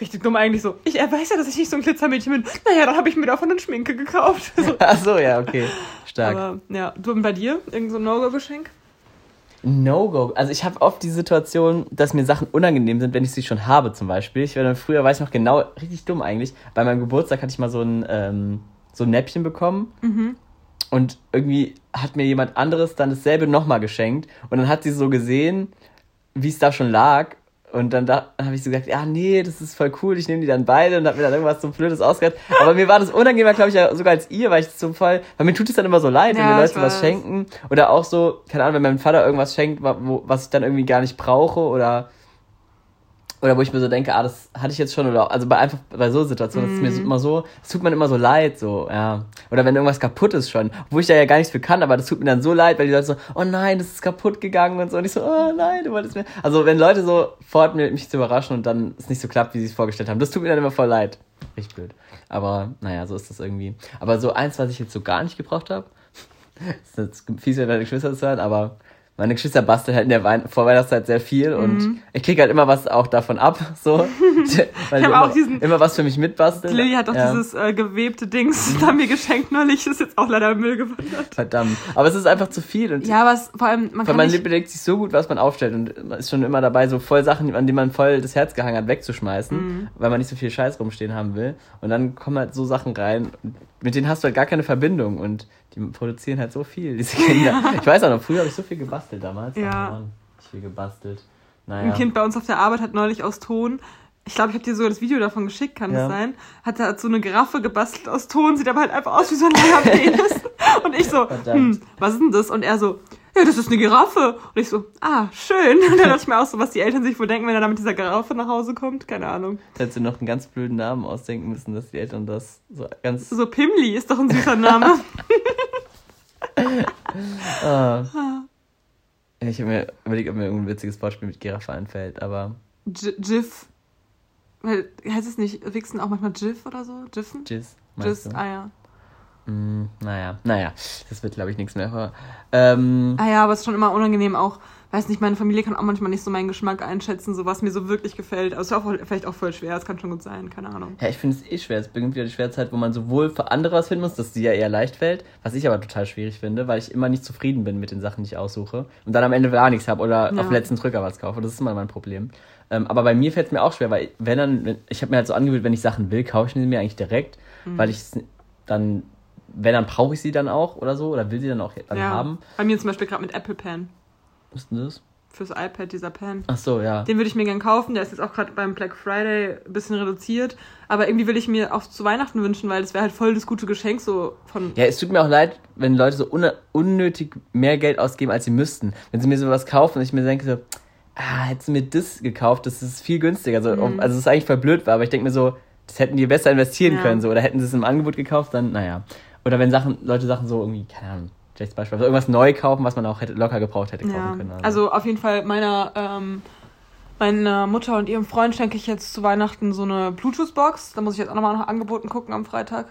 Richtig dumm eigentlich so. Ich er weiß ja, dass ich nicht so ein Glitzermädchen bin. Naja, dann habe ich mir davon eine Schminke gekauft. So. Ach so, ja, okay. Stark. Aber ja, du bei dir? Irgend so ein No-Go-Geschenk? No-Go. Also ich habe oft die Situation, dass mir Sachen unangenehm sind, wenn ich sie schon habe zum Beispiel. Ich war dann früher, weiß ich noch genau, richtig dumm eigentlich. Bei meinem Geburtstag hatte ich mal so ein, ähm, so ein Näppchen bekommen. Und irgendwie hat mir jemand anderes dann dasselbe nochmal geschenkt. Und dann hat sie so gesehen, wie es da schon lag. Und dann da habe ich so gesagt, ja, nee, das ist voll cool, ich nehme die dann beide und habe mir dann irgendwas so Blödes ausgedacht. Aber mir war das unangenehmer, glaube ich, ja, sogar als ihr, weil ich so voll, weil mir tut es dann immer so leid, wenn Ja, mir ich Leute was schenken. Oder auch so, keine Ahnung, wenn mein Vater irgendwas schenkt, wo, was ich dann irgendwie gar nicht brauche oder oder wo ich mir so denke, ah, das hatte ich jetzt schon, oder also bei einfach bei so Situationen, das ist mir so, immer so, es tut mir immer so leid, so, ja. Oder wenn irgendwas kaputt ist schon, wo ich da ja gar nichts für kann, aber das tut mir dann so leid, weil die Leute so, oh nein, das ist kaputt gegangen und so, und ich so, oh nein, du wolltest mir. Also wenn Leute so fort mich zu überraschen und dann es nicht so klappt, wie sie es vorgestellt haben, das tut mir dann immer voll leid. Richtig blöd. Aber naja, so ist das irgendwie. Aber so eins, was ich jetzt so gar nicht gebraucht habe, ist jetzt fies, wenn meine Geschwister das hören, aber meine Geschwister basteln halt in der Wein Vorweihnachtszeit sehr viel und ich krieg halt immer was auch davon ab, so. weil Mhm. Ich die hab immer, auch diesen- immer was für mich mitbasteln. Lilly hat doch Ja. dieses äh, gewebte Dings da mir geschenkt neulich, ist jetzt auch leider im Müll gewandert. Verdammt. Aber es ist einfach zu viel und Ja, aber es, vor allem, man weil kann man nicht... überlegt sich so gut, was man aufstellt und man ist schon immer dabei, so voll Sachen, an denen man voll das Herz gehangen hat, wegzuschmeißen, Mhm. weil man nicht so viel Scheiß rumstehen haben will. Und dann kommen halt so Sachen rein, mit denen hast du halt gar keine Verbindung und die produzieren halt so viel, diese Kinder. Ich weiß auch noch, früher habe ich so viel gebastelt damals. Ja. Oh Mann, ich viel gebastelt. Naja. Ein Kind bei uns auf der Arbeit hat neulich aus Ton, ich glaube, ich habe dir sogar das Video davon geschickt, kann Ja. das sein? Hat er so eine Giraffe gebastelt aus Ton, sieht aber halt einfach aus wie so ein langer Penis. Und ich so, hm, was ist denn das? Und er so, ja, das ist eine Giraffe. Und ich so, ah, schön. Und dann dachte ich mir auch so, was die Eltern sich wohl denken, wenn er da mit dieser Giraffe nach Hause kommt. Keine Ahnung. Da hättest du noch einen ganz blöden Namen ausdenken müssen, dass die Eltern das so ganz. So Pimli ist doch ein süßer Name. Ah. Ich habe mir überlegt, ob mir irgendein witziges Beispiel mit Giraffe einfällt, aber. Weil, heißt es nicht Wichsen auch manchmal Jiff oder so? Meinst Jizz, du? ah ja. Mm, naja, naja, das wird, glaube ich, nichts mehr. Ähm, Ah ja, aber es ist schon immer unangenehm auch. Weiß nicht, meine Familie kann auch manchmal nicht so meinen Geschmack einschätzen, so was mir so wirklich gefällt. Aber es ist auch vielleicht auch voll schwer, es kann schon gut sein, keine Ahnung. ja, ich finde es eh schwer. Es beginnt wieder die schwere Zeit, wo man sowohl für andere was finden muss, dass die ja eher leicht fällt, was ich aber total schwierig finde, weil ich immer nicht zufrieden bin mit den Sachen, die ich aussuche und dann am Ende gar nichts habe oder Ja. auf den letzten Drücker was kaufe. Das ist immer mein Problem. Ähm, aber bei mir fällt es mir auch schwer, weil wenn dann, wenn, ich habe mir halt so angewöhnt, wenn ich Sachen will, kaufe ich sie mir eigentlich direkt, Mhm. weil ich dann, wenn, dann brauche ich sie dann auch oder so oder will sie dann auch dann ja. haben. Bei mir zum Beispiel gerade mit Apple Pen. Was ist denn das? Fürs iPad, dieser Pen. Ach so, ja. Den würde ich mir gern kaufen. Der ist jetzt auch gerade beim Black Friday ein bisschen reduziert. Aber irgendwie will ich mir auch zu Weihnachten wünschen, weil das wäre halt voll das gute Geschenk so von. Ja, es tut mir auch leid, wenn Leute so un unnötig mehr Geld ausgeben, als sie müssten. Wenn sie mir sowas kaufen und ich mir denke so, ah, hättest du mir das gekauft, das ist viel günstiger. Also, Mhm. also es ist eigentlich voll blöd war, aber ich denke mir so, das hätten die besser investieren Ja. können, so, oder hätten sie es im Angebot gekauft, dann, naja. Oder wenn Sachen, Leute Sachen so irgendwie, keine Ahnung, schlechtes Beispiel, also irgendwas neu kaufen, was man auch hätte, locker gebraucht hätte kaufen Ja. können. Also auf jeden Fall meiner, ähm, meiner Mutter und ihrem Freund schenke ich jetzt zu Weihnachten so eine Bluetooth-Box. Da muss ich jetzt auch nochmal nach Angeboten gucken am Freitag.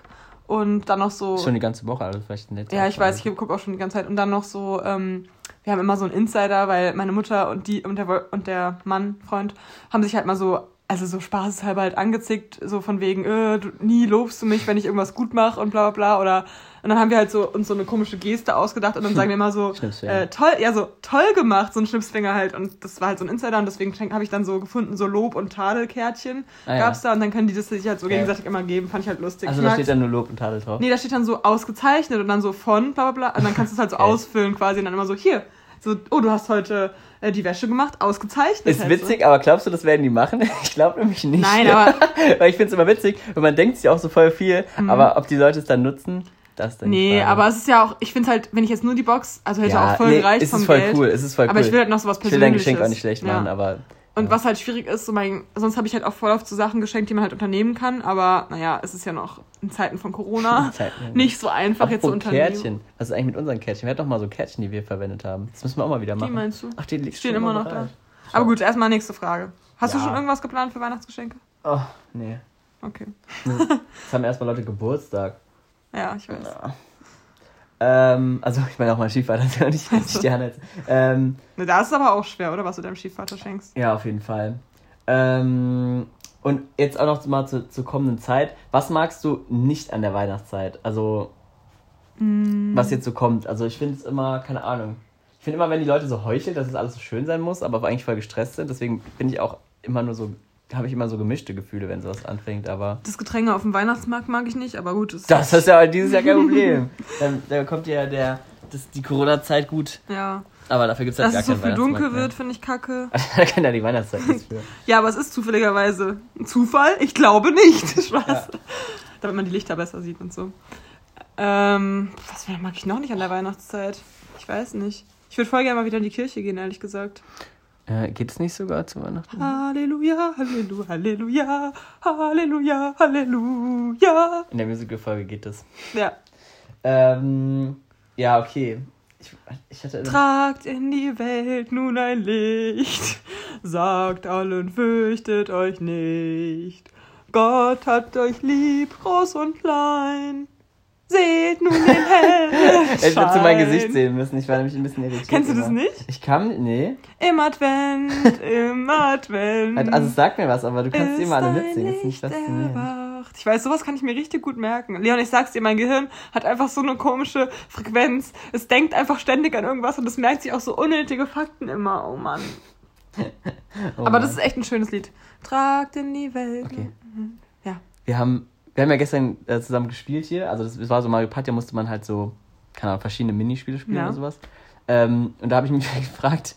Und dann noch so. Schon die ganze Woche, also vielleicht ein letzter Ja, ich weiß, ich gucke auch schon die ganze Zeit. Und dann noch so ähm, wir haben immer so einen Insider, weil meine Mutter und die und der und der Mann, Freund, haben sich halt mal so, also so spaßeshalber halt angezickt, so von wegen, äh, du, nie lobst du mich, wenn ich irgendwas gut mache und bla bla bla. Oder und dann haben wir halt so uns so eine komische Geste ausgedacht und dann sagen wir immer so, äh, toll, ja, so toll gemacht, so ein Schnipsfinger halt. Und das war halt so ein Insider und deswegen habe ich dann so gefunden, so Lob- und Tadelkärtchen ah, gab's ja. da und dann können die das sich halt so gegenseitig immer geben. Fand ich halt lustig. Also da steht dann nur Lob und Tadel drauf? Nee, da steht dann so ausgezeichnet und dann so von bla bla bla. Und dann kannst du es halt so ausfüllen quasi und dann immer so, hier, so, oh, du hast heute äh, die Wäsche gemacht, ausgezeichnet. Ist witzig, so. aber glaubst du, das werden die machen? Ich glaube nämlich nicht. Nein, aber. Weil ich finde es immer witzig, und man denkt sich auch so voll viel, mhm. aber ob die Leute es dann nutzen, das dann Nee, aber es ist ja auch, ich finde halt, wenn ich jetzt nur die Box, also hätte ja, auch voll nee, gereicht vom voll Geld. Cool, es ist voll aber cool. ich will halt noch sowas Persönliches. Ich will dein Geschenk auch nicht schlecht machen, ja. aber und was halt schwierig ist, so mein, sonst habe ich halt auch voll oft so Sachen geschenkt, die man halt unternehmen kann, aber naja, es ist ja noch in Zeiten von Corona Zeiten, nicht so einfach jetzt so unternehmen. Kärtchen. Was ist eigentlich mit unseren Kärtchen? Wir hatten doch mal so Kärtchen, die wir verwendet haben. Das müssen wir auch mal wieder machen. Die meinst du? Ach, die stehen immer noch da. Aber gut, erstmal nächste Frage. Hast ja. du schon irgendwas geplant für Weihnachtsgeschenke? Oh, nee. Okay. Jetzt haben erstmal Leute Geburtstag. Ja, ich weiß. Ja. Ähm, also ich meine auch mein Stiefvater ist ja nicht also. Sterne. Ähm, da ist es aber auch schwer, oder? Was du deinem Stiefvater schenkst. Ja, auf jeden Fall. Ähm, und jetzt auch noch mal zu, zur kommenden Zeit. Was magst du nicht an der Weihnachtszeit? Also, mm. was jetzt so kommt. Also ich finde es immer, keine Ahnung. Ich finde immer, wenn die Leute so heucheln, dass es alles so schön sein muss, aber eigentlich voll gestresst sind. Deswegen bin ich auch immer nur so habe ich immer so gemischte Gefühle, wenn sowas anfängt, aber. Das Getränke auf dem Weihnachtsmarkt mag ich nicht, aber gut. Das, das ist ja dieses Jahr kein Problem. dann, dann kommt ja der, das, die Corona-Zeit gut. Ja. Aber dafür gibt es halt Dass gar es so viel dunkel wird, finde ich kacke. da kann ja die Weihnachtszeit nichts für. ja, aber es ist zufälligerweise ein Zufall. Ich glaube nicht. Spaß. Ja. Damit man die Lichter besser sieht und so. Ähm, was mag ich noch nicht an der Weihnachtszeit? Ich weiß nicht. Ich würde voll gerne mal wieder in die Kirche gehen, ehrlich gesagt. Äh, Geht es nicht sogar zu Weihnachten? Halleluja, Halleluja, Halleluja, Halleluja, Halleluja. In der Musical-Folge geht es. Ja. Ähm, ja, okay. Ich, ich hatte Tragt in die Welt nun ein Licht, sagt allen, fürchtet euch nicht. Gott hat euch lieb, groß und klein. Seht nun den hellen Ich hätte mein Gesicht sehen müssen. Ich war nämlich ein bisschen irritiert. Kennst du das immer. nicht? Ich kam, nee. Im Advent, im Advent. Also sag mir was, aber du kannst immer alle mitsingen. Das ist nicht faszinierend. Ich weiß, sowas kann ich mir richtig gut merken. Leon, ich sag's dir, mein Gehirn hat einfach so eine komische Frequenz. Es denkt einfach ständig an irgendwas und es merkt sich auch so unnötige Fakten immer. Oh Mann. oh aber Mann. das ist echt ein schönes Lied. Tragt in die Welt. Okay. Ja. Wir haben wir haben ja gestern äh, zusammen gespielt hier. Also das, das war so Mario Party, da musste man halt so, keine Ahnung, verschiedene Minispiele spielen ja. oder sowas. Ähm, und da habe ich mich gefragt,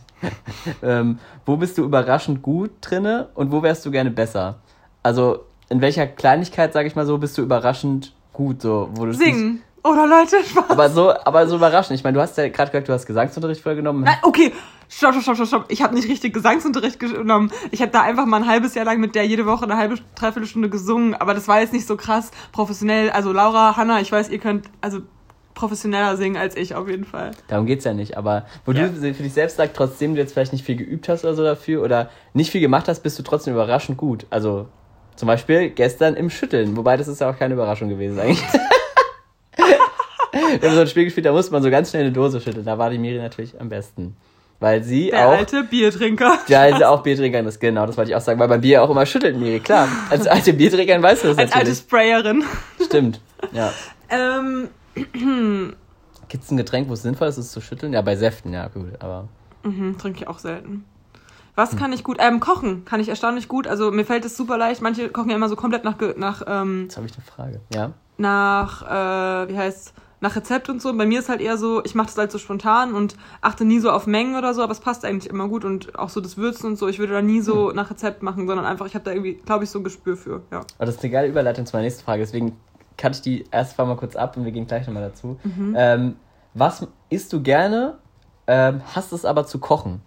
ähm, wo bist du überraschend gut drinne und wo wärst du gerne besser? Also in welcher Kleinigkeit, sage ich mal so, bist du überraschend gut? So, wo du Singen. Oder Leute, Spaß. Aber so, aber so überraschend. Ich meine, du hast ja gerade gesagt, du hast Gesangsunterricht vollgenommen. Nein, okay. Stopp, stopp, stopp, stopp. Ich habe nicht richtig Gesangsunterricht genommen. Ich habe da einfach mal ein halbes Jahr lang mit der jede Woche eine halbe, dreiviertel Stunde gesungen. Aber das war jetzt nicht so krass professionell. Also Laura, Hanna, ich weiß, ihr könnt also professioneller singen als ich auf jeden Fall. Darum geht's ja nicht. Aber wo ja. du für dich selbst sagst, trotzdem du jetzt vielleicht nicht viel geübt hast oder so dafür oder nicht viel gemacht hast, bist du trotzdem überraschend gut. Also zum Beispiel gestern im Schütteln. Wobei das ist ja auch keine Überraschung gewesen eigentlich. Wir haben so ein Spiel gespielt, da musste man so ganz schnell eine Dose schütteln. Da war die Miri natürlich am besten. Weil sie der auch. Alte Biertrinker. Ja, sie auch Biertrinkerin ist, genau, das wollte ich auch sagen. Weil beim Bier auch immer schüttelt, Miri, klar. Als alte Biertrinkerin weißt du das Als natürlich. Als alte Sprayerin. Stimmt, ja. Ähm. Gibt es ein Getränk, wo es sinnvoll ist, es zu schütteln? Ja, bei Säften, ja, gut, aber. Mhm, trinke ich auch selten. Was kann ich gut? Ähm, kochen kann ich erstaunlich gut. Also mir fällt es super leicht. Manche kochen ja immer so komplett nach. nach ähm, Jetzt habe ich eine Frage. Ja. Nach, äh, wie heißt nach Rezept und so. bei mir ist halt eher so, ich mache das halt so spontan und achte nie so auf Mengen oder so, aber es passt eigentlich immer gut und auch so das Würzen und so. Ich würde da nie so hm. nach Rezept machen, sondern einfach, ich habe da irgendwie, glaube ich, so ein Gespür für. Ja. Aber das ist eine geile Überleitung zu meiner nächsten Frage, deswegen kann ich die erste Frage mal kurz ab und wir gehen gleich nochmal dazu. Mhm. Ähm, was isst du gerne, ähm, hast es aber zu kochen?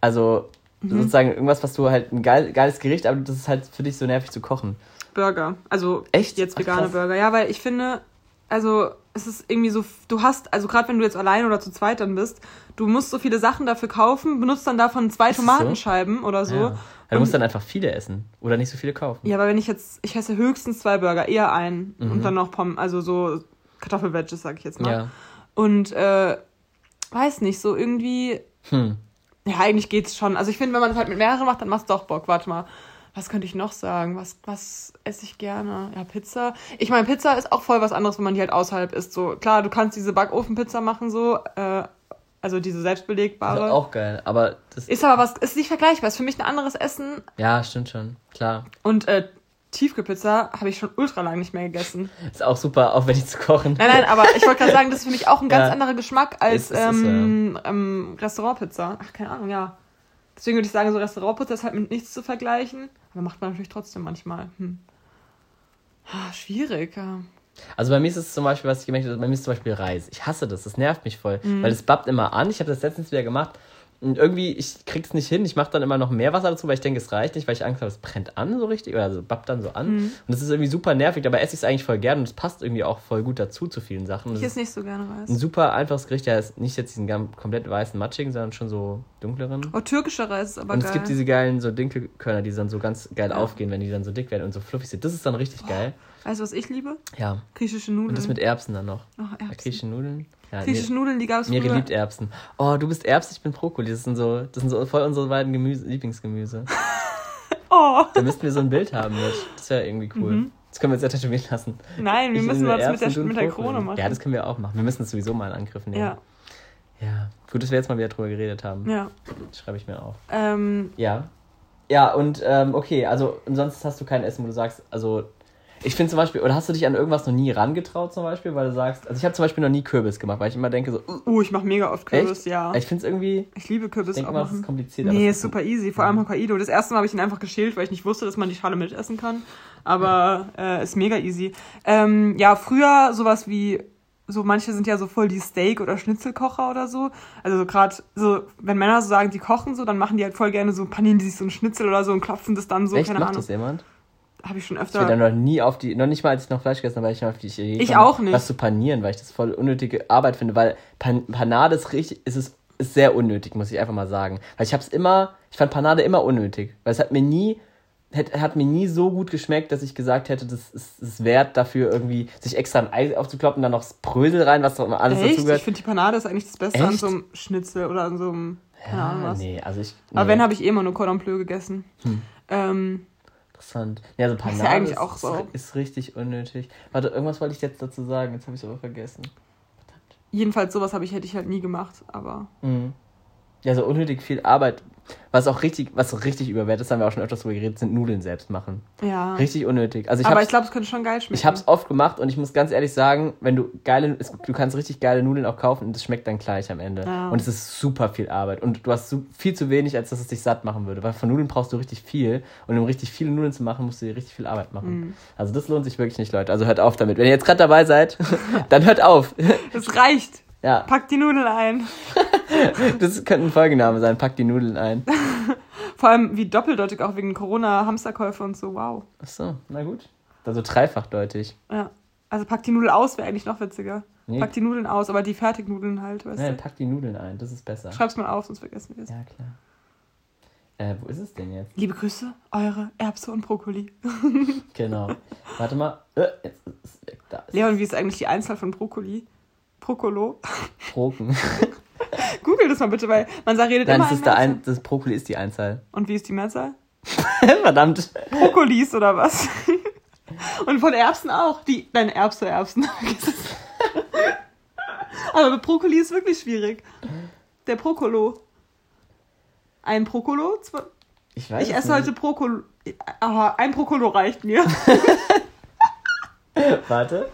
Also mhm. sozusagen irgendwas, was du halt ein geil, geiles Gericht, aber das ist halt für dich so nervig zu kochen. Burger. Also echt jetzt vegane Ach, Burger. Ja, weil ich finde, also es ist irgendwie so, du hast, also gerade wenn du jetzt allein oder zu zweit dann bist, du musst so viele Sachen dafür kaufen, benutzt dann davon zwei Tomatenscheiben so? oder so. Ja. Du musst dann einfach viele essen oder nicht so viele kaufen. Ja, aber wenn ich jetzt, ich esse höchstens zwei Burger, eher einen mhm. und dann noch Pommes, also so Kartoffelveggies, sag ich jetzt mal. Ja. Und äh, weiß nicht, so irgendwie. Hm. Ja, eigentlich geht's schon. Also ich finde, wenn man es halt mit mehreren macht, dann macht's doch Bock. Warte mal. Was könnte ich noch sagen? Was, was esse ich gerne? Ja, Pizza. Ich meine, Pizza ist auch voll was anderes, wenn man die halt außerhalb isst. So, klar, du kannst diese Backofenpizza machen, so, äh, also diese selbstbelegbare. Also auch geil, aber das. Ist aber was, ist nicht vergleichbar. Ist für mich ein anderes Essen. Ja, stimmt schon, klar. Und äh, Tiefkühlpizza habe ich schon ultra lang nicht mehr gegessen. Ist auch super aufwendig zu kochen. Nein, nein, aber ich wollte gerade sagen, das ist für mich auch ein ganz Ja. anderer Geschmack als Ist- ist- ist, ähm, ähm, Restaurantpizza. Ach, keine Ahnung, ja. Deswegen würde ich sagen, so Restaurantpizza ist halt mit nichts zu vergleichen. Aber macht man natürlich trotzdem manchmal. Hm. Ah, schwierig, ja. Also bei mir ist es zum Beispiel, was ich gemerkt habe, bei mir ist zum Beispiel Reis. Ich hasse das, das nervt mich voll, Mhm. weil es babbt immer an. Ich habe das letztens wieder gemacht und irgendwie, ich krieg's nicht hin. Ich mache dann immer noch mehr Wasser dazu, weil ich denke, es reicht nicht, weil ich Angst habe, es brennt an so richtig oder also babbt dann so an. Mhm. Und das ist irgendwie super nervig, dabei esse ich es eigentlich voll gern und es passt irgendwie auch voll gut dazu zu vielen Sachen. Und Ich esse nicht so gerne ein Reis. super einfaches Gericht, ja, ist nicht jetzt diesen komplett weißen, matschigen, sondern schon so dunkleren. Oh, türkischer Reis ist aber Und geil. es gibt diese geilen so Dinkelkörner, die dann so ganz geil Ja. aufgehen, wenn die dann so dick werden und so fluffig sind. Das ist dann richtig geil. Weißt du, was ich liebe? Ja. Griechische Nudeln. Und das mit Erbsen dann noch. oh, Erbsen. Griechische Nudeln? Ja, Griechische Nudeln, die gab es Miri früher. liebt Erbsen. Oh, du bist Erbs, ich bin Brokkoli. Das sind so, das sind so voll unsere beiden Gemüse, Lieblingsgemüse. Oh, Da müssten wir so ein Bild haben mit. Das wäre irgendwie cool. Mhm. Das können wir jetzt ja tätowieren lassen. nein, wir Ich müssen was mit der, mit der. Krone machen. Ja, das können wir auch machen. Wir müssen es sowieso mal in Angriff nehmen. ja, ja. Gut, dass wir jetzt mal wieder drüber geredet haben. ja. Das schreibe ich mir auf. Ähm, Ja. Ja, und ähm, okay, also und sonst hast du kein Essen, wo du sagst, also ich finde zum Beispiel, oder hast du dich an irgendwas noch nie rangetraut zum Beispiel, weil du sagst, also ich habe zum Beispiel noch nie Kürbis gemacht, weil ich immer denke so, uh, uh, ich mache mega oft Kürbis, echt? ja. Ich finde es irgendwie, Ich liebe Kürbis denke auch immer, es ist kompliziert. Nee, ist super easy. Vor allem Hokkaido. Das erste Mal habe ich ihn einfach geschält, weil ich nicht wusste, dass man die Schale mitessen kann. Aber äh, ist mega easy. Ähm, ja, früher sowas wie, so manche sind ja so voll die Steak- oder Schnitzelkocher oder so. Also so gerade so, wenn Männer so sagen, die kochen so, dann machen die halt voll gerne so, panieren die sich so ein Schnitzel oder so und klopfen das dann so, Echt, keine macht Ahnung. das jemand? Habe ich schon Ich bin da öfter. noch nie auf die, noch nicht mal als ich noch Fleisch gegessen habe, weil ich noch auf die Idee Ich auch nicht. was zu panieren, weil ich das voll unnötige Arbeit finde, weil Pan Panade ist richtig, ist es ist sehr unnötig, muss ich einfach mal sagen. Weil ich habe es immer, ich fand Panade immer unnötig, weil es hat mir nie, hat, hat mir nie so gut geschmeckt, dass ich gesagt hätte, das ist, ist wert dafür irgendwie, sich extra ein Ei aufzukloppen, dann noch das Brösel rein, was doch immer alles Echt? dazugehört. Ich finde die Panade ist eigentlich das Beste an Echt? so einem Schnitzel oder an so einem, keine Ahnung was. nee, also ich, nee, Aber wenn, habe ich eh immer nur Cordon Bleu gegessen. Ähm, interessant. Ja, ja Panade eigentlich ist, auch so. ist richtig unnötig. Warte, irgendwas wollte ich jetzt dazu sagen, jetzt habe ich es aber vergessen. jedenfalls sowas habe ich, hätte ich halt nie gemacht, aber. Mhm. Ja, so unnötig viel Arbeit. Was auch richtig, was so richtig überwertet ist, haben wir auch schon öfters drüber geredet, sind Nudeln selbst machen. Ja. Richtig unnötig. Also ich aber ich glaube, es könnte schon geil schmecken. ich hab's oft gemacht und ich muss ganz ehrlich sagen, wenn du geile, es, du kannst richtig geile Nudeln auch kaufen und das schmeckt dann gleich am Ende. Ja. Und es ist super viel Arbeit und du hast su viel zu wenig, als dass es dich satt machen würde. Weil von Nudeln brauchst du richtig viel und um richtig viele Nudeln zu machen, musst du dir richtig viel Arbeit machen. Mhm. Also das lohnt sich wirklich nicht, Leute. Also hört auf damit. Wenn ihr jetzt gerade dabei seid, dann hört auf. Es reicht. ja, Pack die Nudeln ein. das könnte ein Folgename sein. Pack die Nudeln ein. Vor allem wie doppeldeutig auch wegen Corona-Hamsterkäufe und so. Wow. Ach so, na gut. Also dreifachdeutig. Ja. Also pack die Nudel aus wäre eigentlich noch witziger. Nee. Pack die Nudeln aus, aber die Fertignudeln halt, weißt Nein, du. pack die Nudeln ein, das ist besser. Schreib's mal auf, sonst vergessen wir es. Ja, klar. Äh, wo ist es denn jetzt? Liebe Grüße, eure Erbse und Brokkoli. Genau. Warte mal. Äh, jetzt ist es weg. Da ist Leon, wie ist eigentlich die Einzahl von Brokkoli? Brokkolo? Broken. Google das mal bitte, weil man sagt, redet Nein, immer das ist der ein, das Brokkoli ist die Einzahl. Und wie ist die Mehrzahl? Verdammt. Brokkolis oder was? Und von Erbsen auch. Die, nein, Erbse, Erbsen. Aber mit Brokkoli ist wirklich schwierig. Der Brokkolo. Ein Brokkolo? Ich weiß Ich es esse nicht. heute Brokkolo. Aha, ein Brokkolo reicht mir. Warte.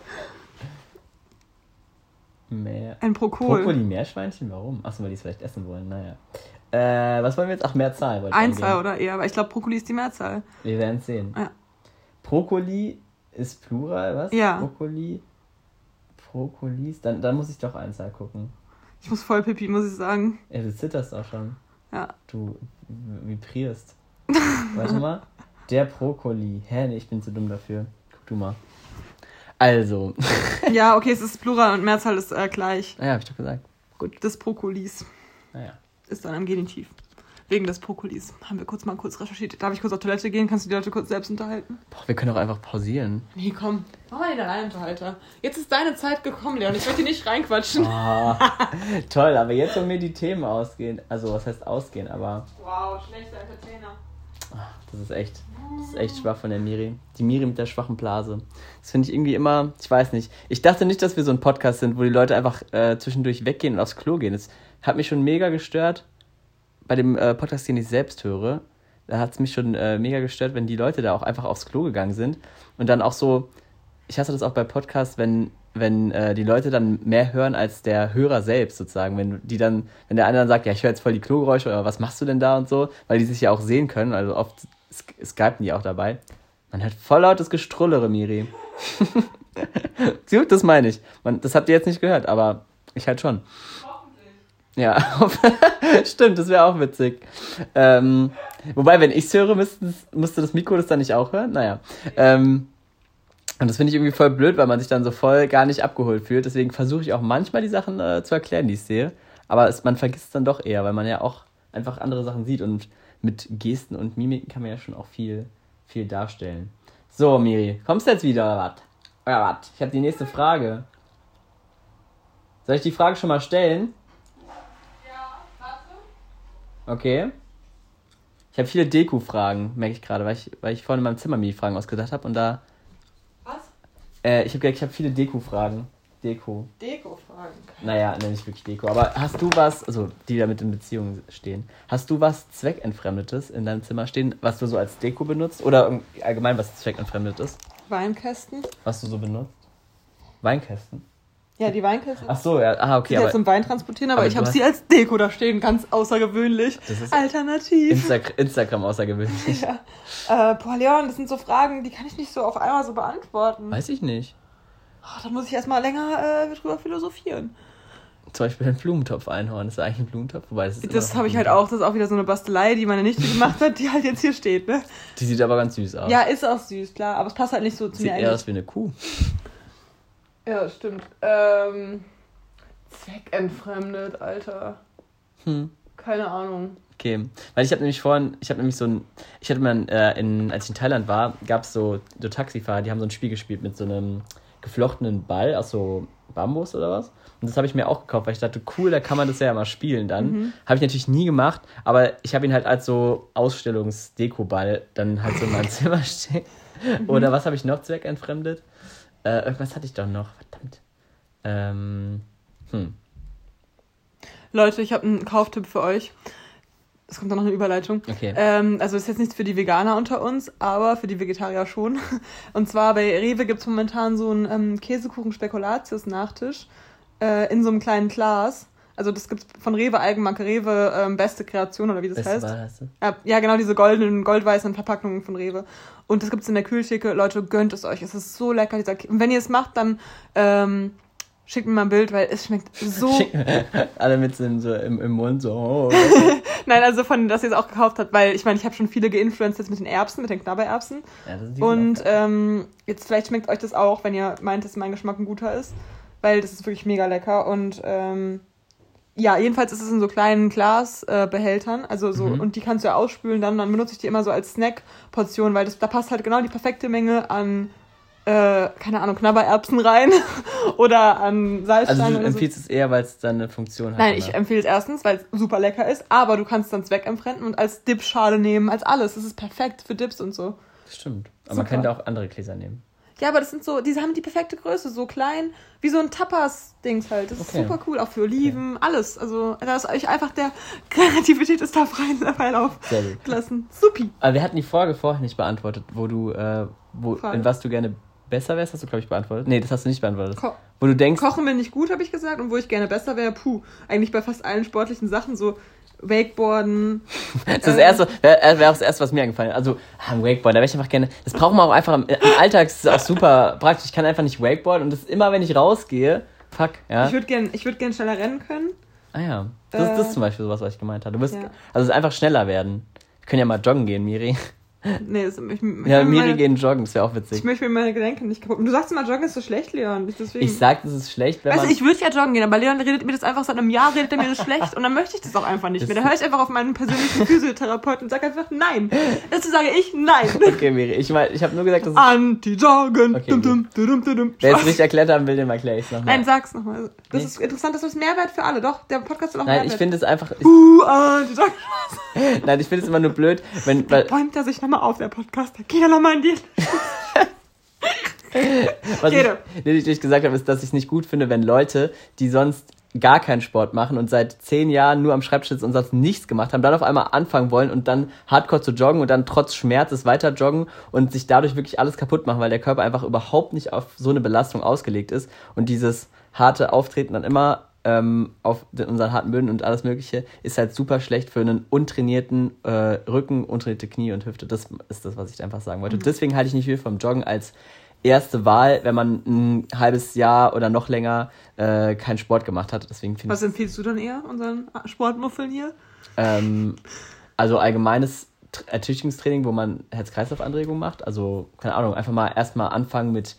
Mehr. Ein Brokkol. Brokkoli Meerschweinchen? Warum? Achso, weil die es vielleicht essen wollen. Naja. Äh, was wollen wir jetzt? Ach, Mehrzahl. wollte ich Einzahl eingeben. oder eher, aber ich glaube, Brokkoli ist die Mehrzahl. Wir werden es sehen. Ja. Brokkoli ist Plural, was? Ja. Brokkoli. Brokkolis. Dann, dann muss ich doch Einzahl gucken. Ich muss voll pipi, muss ich sagen. Ja, du zitterst auch schon. Ja. Du vibrierst. Warte mal. Der Brokkoli. Hä, nee, ich bin zu dumm dafür. Guck du mal. Also. Ja, okay, es ist Plural und Mehrzahl ist äh, gleich. Naja, hab ich doch gesagt. Gut, des Brokkolis Naja. ist dann am Genitiv. wegen des Brokkolis. Haben wir kurz mal kurz recherchiert. Darf ich kurz auf Toilette gehen? Kannst du die Leute kurz selbst unterhalten? Boah, wir können auch einfach pausieren. Nee, komm. Mach mal den Alleinunterhalter. Jetzt ist deine Zeit gekommen, Leon. Ich möchte dir nicht reinquatschen. Oh, toll, aber jetzt wollen mir die Themen ausgehen. Also, was heißt ausgehen, aber Wow, schlechter Entertainer. Das ist echt, das ist echt schwach von der Miri. Die Miri mit der schwachen Blase. Das finde ich irgendwie immer, ich weiß nicht. Ich dachte nicht, dass wir so ein Podcast sind, wo die Leute einfach äh, zwischendurch weggehen und aufs Klo gehen. Das hat mich schon mega gestört bei dem äh, Podcast, den ich selbst höre. Da hat es mich schon äh, mega gestört, wenn die Leute da auch einfach aufs Klo gegangen sind. Und dann auch so, ich hasse das auch bei Podcasts, wenn, wenn äh, die Leute dann mehr hören als der Hörer selbst sozusagen. Wenn die dann, wenn der eine dann sagt, ja, ich höre jetzt voll die Klogeräusche oder was machst du denn da und so, weil die sich ja auch sehen können, also oft sk- skypen die auch dabei. Man hört voll lautes Gestrullere, Miri. Gut, das meine ich. Man, das habt ihr jetzt nicht gehört, aber ich halt schon. Ja, stimmt, das wäre auch witzig. Ähm, wobei, wenn ich es höre, müsste, müsste das Mikro das dann nicht auch hören. Naja. Ähm, und das finde ich irgendwie voll blöd, weil man sich dann so voll gar nicht abgeholt fühlt. Deswegen versuche ich auch manchmal die Sachen äh, zu erklären, die ich sehe. Aber es, man vergisst es dann doch eher, weil man ja auch einfach andere Sachen sieht. Und mit Gesten und Mimiken kann man ja schon auch viel, viel darstellen. So, Miri, kommst du jetzt wieder oder was? Oder was? Ich habe die nächste Frage. Soll ich die Frage schon mal stellen? Ja, warte. Okay. Ich habe viele Deko-Fragen, merke ich gerade, weil ich, weil ich vorhin in meinem Zimmer mir die Fragen ausgedacht habe und da. Äh, ich habe ich habe viele Deko-Fragen. Deko. Deko-Fragen. Naja, ne, nicht wirklich Deko. Aber hast du was, also die damit in Beziehung stehen, hast du was Zweckentfremdetes in deinem Zimmer stehen, was du so als Deko benutzt? Oder allgemein was zweckentfremdet ist, Weinkästen. was du so benutzt? Weinkästen? Ja, die Weinkästen. Ach so, ja, ah, okay, die aber zum Wein transportieren, aber, aber ich habe sie als Deko da stehen, ganz außergewöhnlich. Das ist Alternativ. Insta Instagram außergewöhnlich. Ja. Äh, boah, Leon, das sind so Fragen, die kann ich nicht so auf einmal so beantworten. Weiß ich nicht. Oh, da muss ich erstmal länger äh, drüber philosophieren. Zum Beispiel ein Blumentopf-Einhorn. Ist das eigentlich ein Blumentopf? Wobei, das ist Das habe ich halt auch, das ist auch wieder so eine Bastelei, die meine Nichte gemacht hat, die halt jetzt hier steht, ne? Die sieht aber ganz süß aus. Ja, ist auch süß, klar, aber es passt halt nicht so zu Sieht mir eher eigentlich. aus wie eine Kuh. Ja, stimmt. Ähm, zweckentfremdet, Alter. Hm. Keine Ahnung. Okay, weil ich habe nämlich vorhin, ich habe nämlich so ein, ich hatte mal, äh, in, als ich in Thailand war, gab es so, so Taxifahrer, die haben so ein Spiel gespielt mit so einem geflochtenen Ball aus so Bambus oder was. Und das habe ich mir auch gekauft, weil ich dachte, cool, da kann man das ja mal spielen dann. Mhm. Habe ich natürlich nie gemacht, aber ich habe ihn halt als so Ausstellungsdekoball dann halt so in meinem Zimmer stehen. Mhm. Oder was habe ich noch zweckentfremdet? Äh, irgendwas hatte ich doch noch, verdammt. Ähm, hm. Leute, ich habe einen Kauftipp für euch. Es kommt dann noch eine Überleitung. Okay. Ähm, also ist jetzt nichts für die Veganer unter uns, aber für die Vegetarier schon. Und zwar bei Rewe gibt's momentan so einen ähm, Käsekuchen-Spekulatius-Nachtisch äh, in so einem kleinen Glas. Also das gibt's von Rewe Eigenmarke Rewe ähm, beste Kreation oder wie das Beste heißt. Wahl? Ja, ja, genau, diese goldenen, goldweißen Verpackungen von Rewe. Und das gibt's in der Kühltheke. Leute, gönnt es euch. Es ist so lecker, dieser Und wenn ihr es macht, dann ähm, schickt mir mal ein Bild, weil es schmeckt so... Alle mit so, im- so im, im Mund so. Oh. Nein, also von, dass ihr es auch gekauft habt, weil ich meine, ich habe schon viele geinfluenced jetzt mit den Erbsen, mit den Knabbererbsen. Ja, das ist Und ähm, jetzt vielleicht schmeckt euch das auch, wenn ihr meint, dass mein Geschmack ein guter ist. Weil das ist wirklich mega lecker. Und ähm, ja, jedenfalls ist es in so kleinen Glasbehältern. Äh, also so, Mhm. und die kannst du ja ausspülen dann. Dann benutze ich die immer so als Snack-Portion, weil das, da passt halt genau die perfekte Menge an, äh, keine Ahnung, Knabbererbsen rein. oder an Salzsteine also du oder so. empfiehlst es eher, weil es dann eine Funktion hat. Nein, oder? ich empfehle es erstens, weil es super lecker ist, aber du kannst dann zweckentfremden und als Dipschale nehmen, als alles. Das ist perfekt für Dips und so. Stimmt. Aber man Super. könnte auch andere Gläser nehmen. Ja, aber das sind so, diese haben die perfekte Größe, so klein, wie so ein Tapas-Dings halt. Das ist Okay. super cool, auch für Oliven, alles. Also, da ist euch einfach der Kreativität ist da freien Lauf Sehr gut. gelassen. Supi. Aber wir hatten die Frage vorher nicht beantwortet, wo du, äh, wo, Frage. in was du gerne besser wärst, hast du, glaube ich, beantwortet. Nee, das hast du nicht beantwortet. Ko wo du denkst, Kochen mir nicht gut, habe ich gesagt, und wo ich gerne besser wäre, puh. Eigentlich bei fast allen sportlichen Sachen, so Wakeboarden. das ist das äh, erste, wäre wär auch das erste, was mir eingefallen ist. Also, ah, ein Wakeboard, da wäre ich einfach gerne, das braucht man auch einfach im, im Alltag, ist auch super praktisch. Ich kann einfach nicht Wakeboard und das ist immer, wenn ich rausgehe, fuck, ja. Ich würde gerne ich würd gern schneller rennen können. ah ja, das, das äh, ist zum Beispiel sowas, was ich gemeint habe. Du wirst, ja. also es ist einfach schneller werden. Wir können ja mal joggen gehen, Miri. Nee, das, ich, ja, Miri gehen joggen, das wäre auch witzig. Ich möchte mir meine Gelenke nicht kaputt. Du sagst immer, joggen ist so schlecht, Leon. Deswegen. Ich sag, das ist schlecht, wenn weißt man... Du, ich würde ja joggen gehen, aber Leon redet mir das einfach seit einem Jahr, redet er mir das schlecht und dann möchte ich das auch einfach nicht das mehr. Da höre ich einfach auf meinen persönlichen Physiotherapeuten und sage einfach nein. Dazu sage ich nein. Okay, Miri, ich, mein, ich habe nur gesagt, dass Anti-Joggen. Okay, dum, dum, dum, dum, dum. Wer jetzt nicht erklärt haben will, dem erkläre ich es nochmal. Nein, sag's nochmal. Das nee. ist interessant, das ist Mehrwert für alle. Doch, der Podcast soll auch Nein, Mehrwert. ich finde es einfach... Ich, uh, Anti-Joggen. Nein, ich finde es immer nur blöd, wenn... Weil, bäumt er sich nochmal auf, der Podcast. Da geht er nochmal in die. Was ich lediglich gesagt habe, ist, dass ich es nicht gut finde, wenn Leute, die sonst gar keinen Sport machen und seit zehn Jahren nur am Schreibtisch sitzen und sonst nichts gemacht haben, dann auf einmal anfangen wollen und dann hardcore zu joggen und dann trotz Schmerzes weiter joggen und sich dadurch wirklich alles kaputt machen, weil der Körper einfach überhaupt nicht auf so eine Belastung ausgelegt ist und dieses harte Auftreten dann immer ähm, auf unseren harten Böden und alles Mögliche, ist halt super schlecht für einen untrainierten äh, Rücken, untrainierte Knie und Hüfte. Das ist das, was ich einfach sagen wollte. Mhm. Deswegen halte ich nicht viel vom Joggen als erste Wahl, wenn man ein halbes Jahr oder noch länger äh, keinen Sport gemacht hat. Deswegen was empfiehlst du dann eher unseren Sportmuffeln hier? Ähm, also allgemeines Ertüchtigungstraining, wo man Herz-Kreislauf-Anregungen macht. Also, keine Ahnung, einfach mal erstmal anfangen mit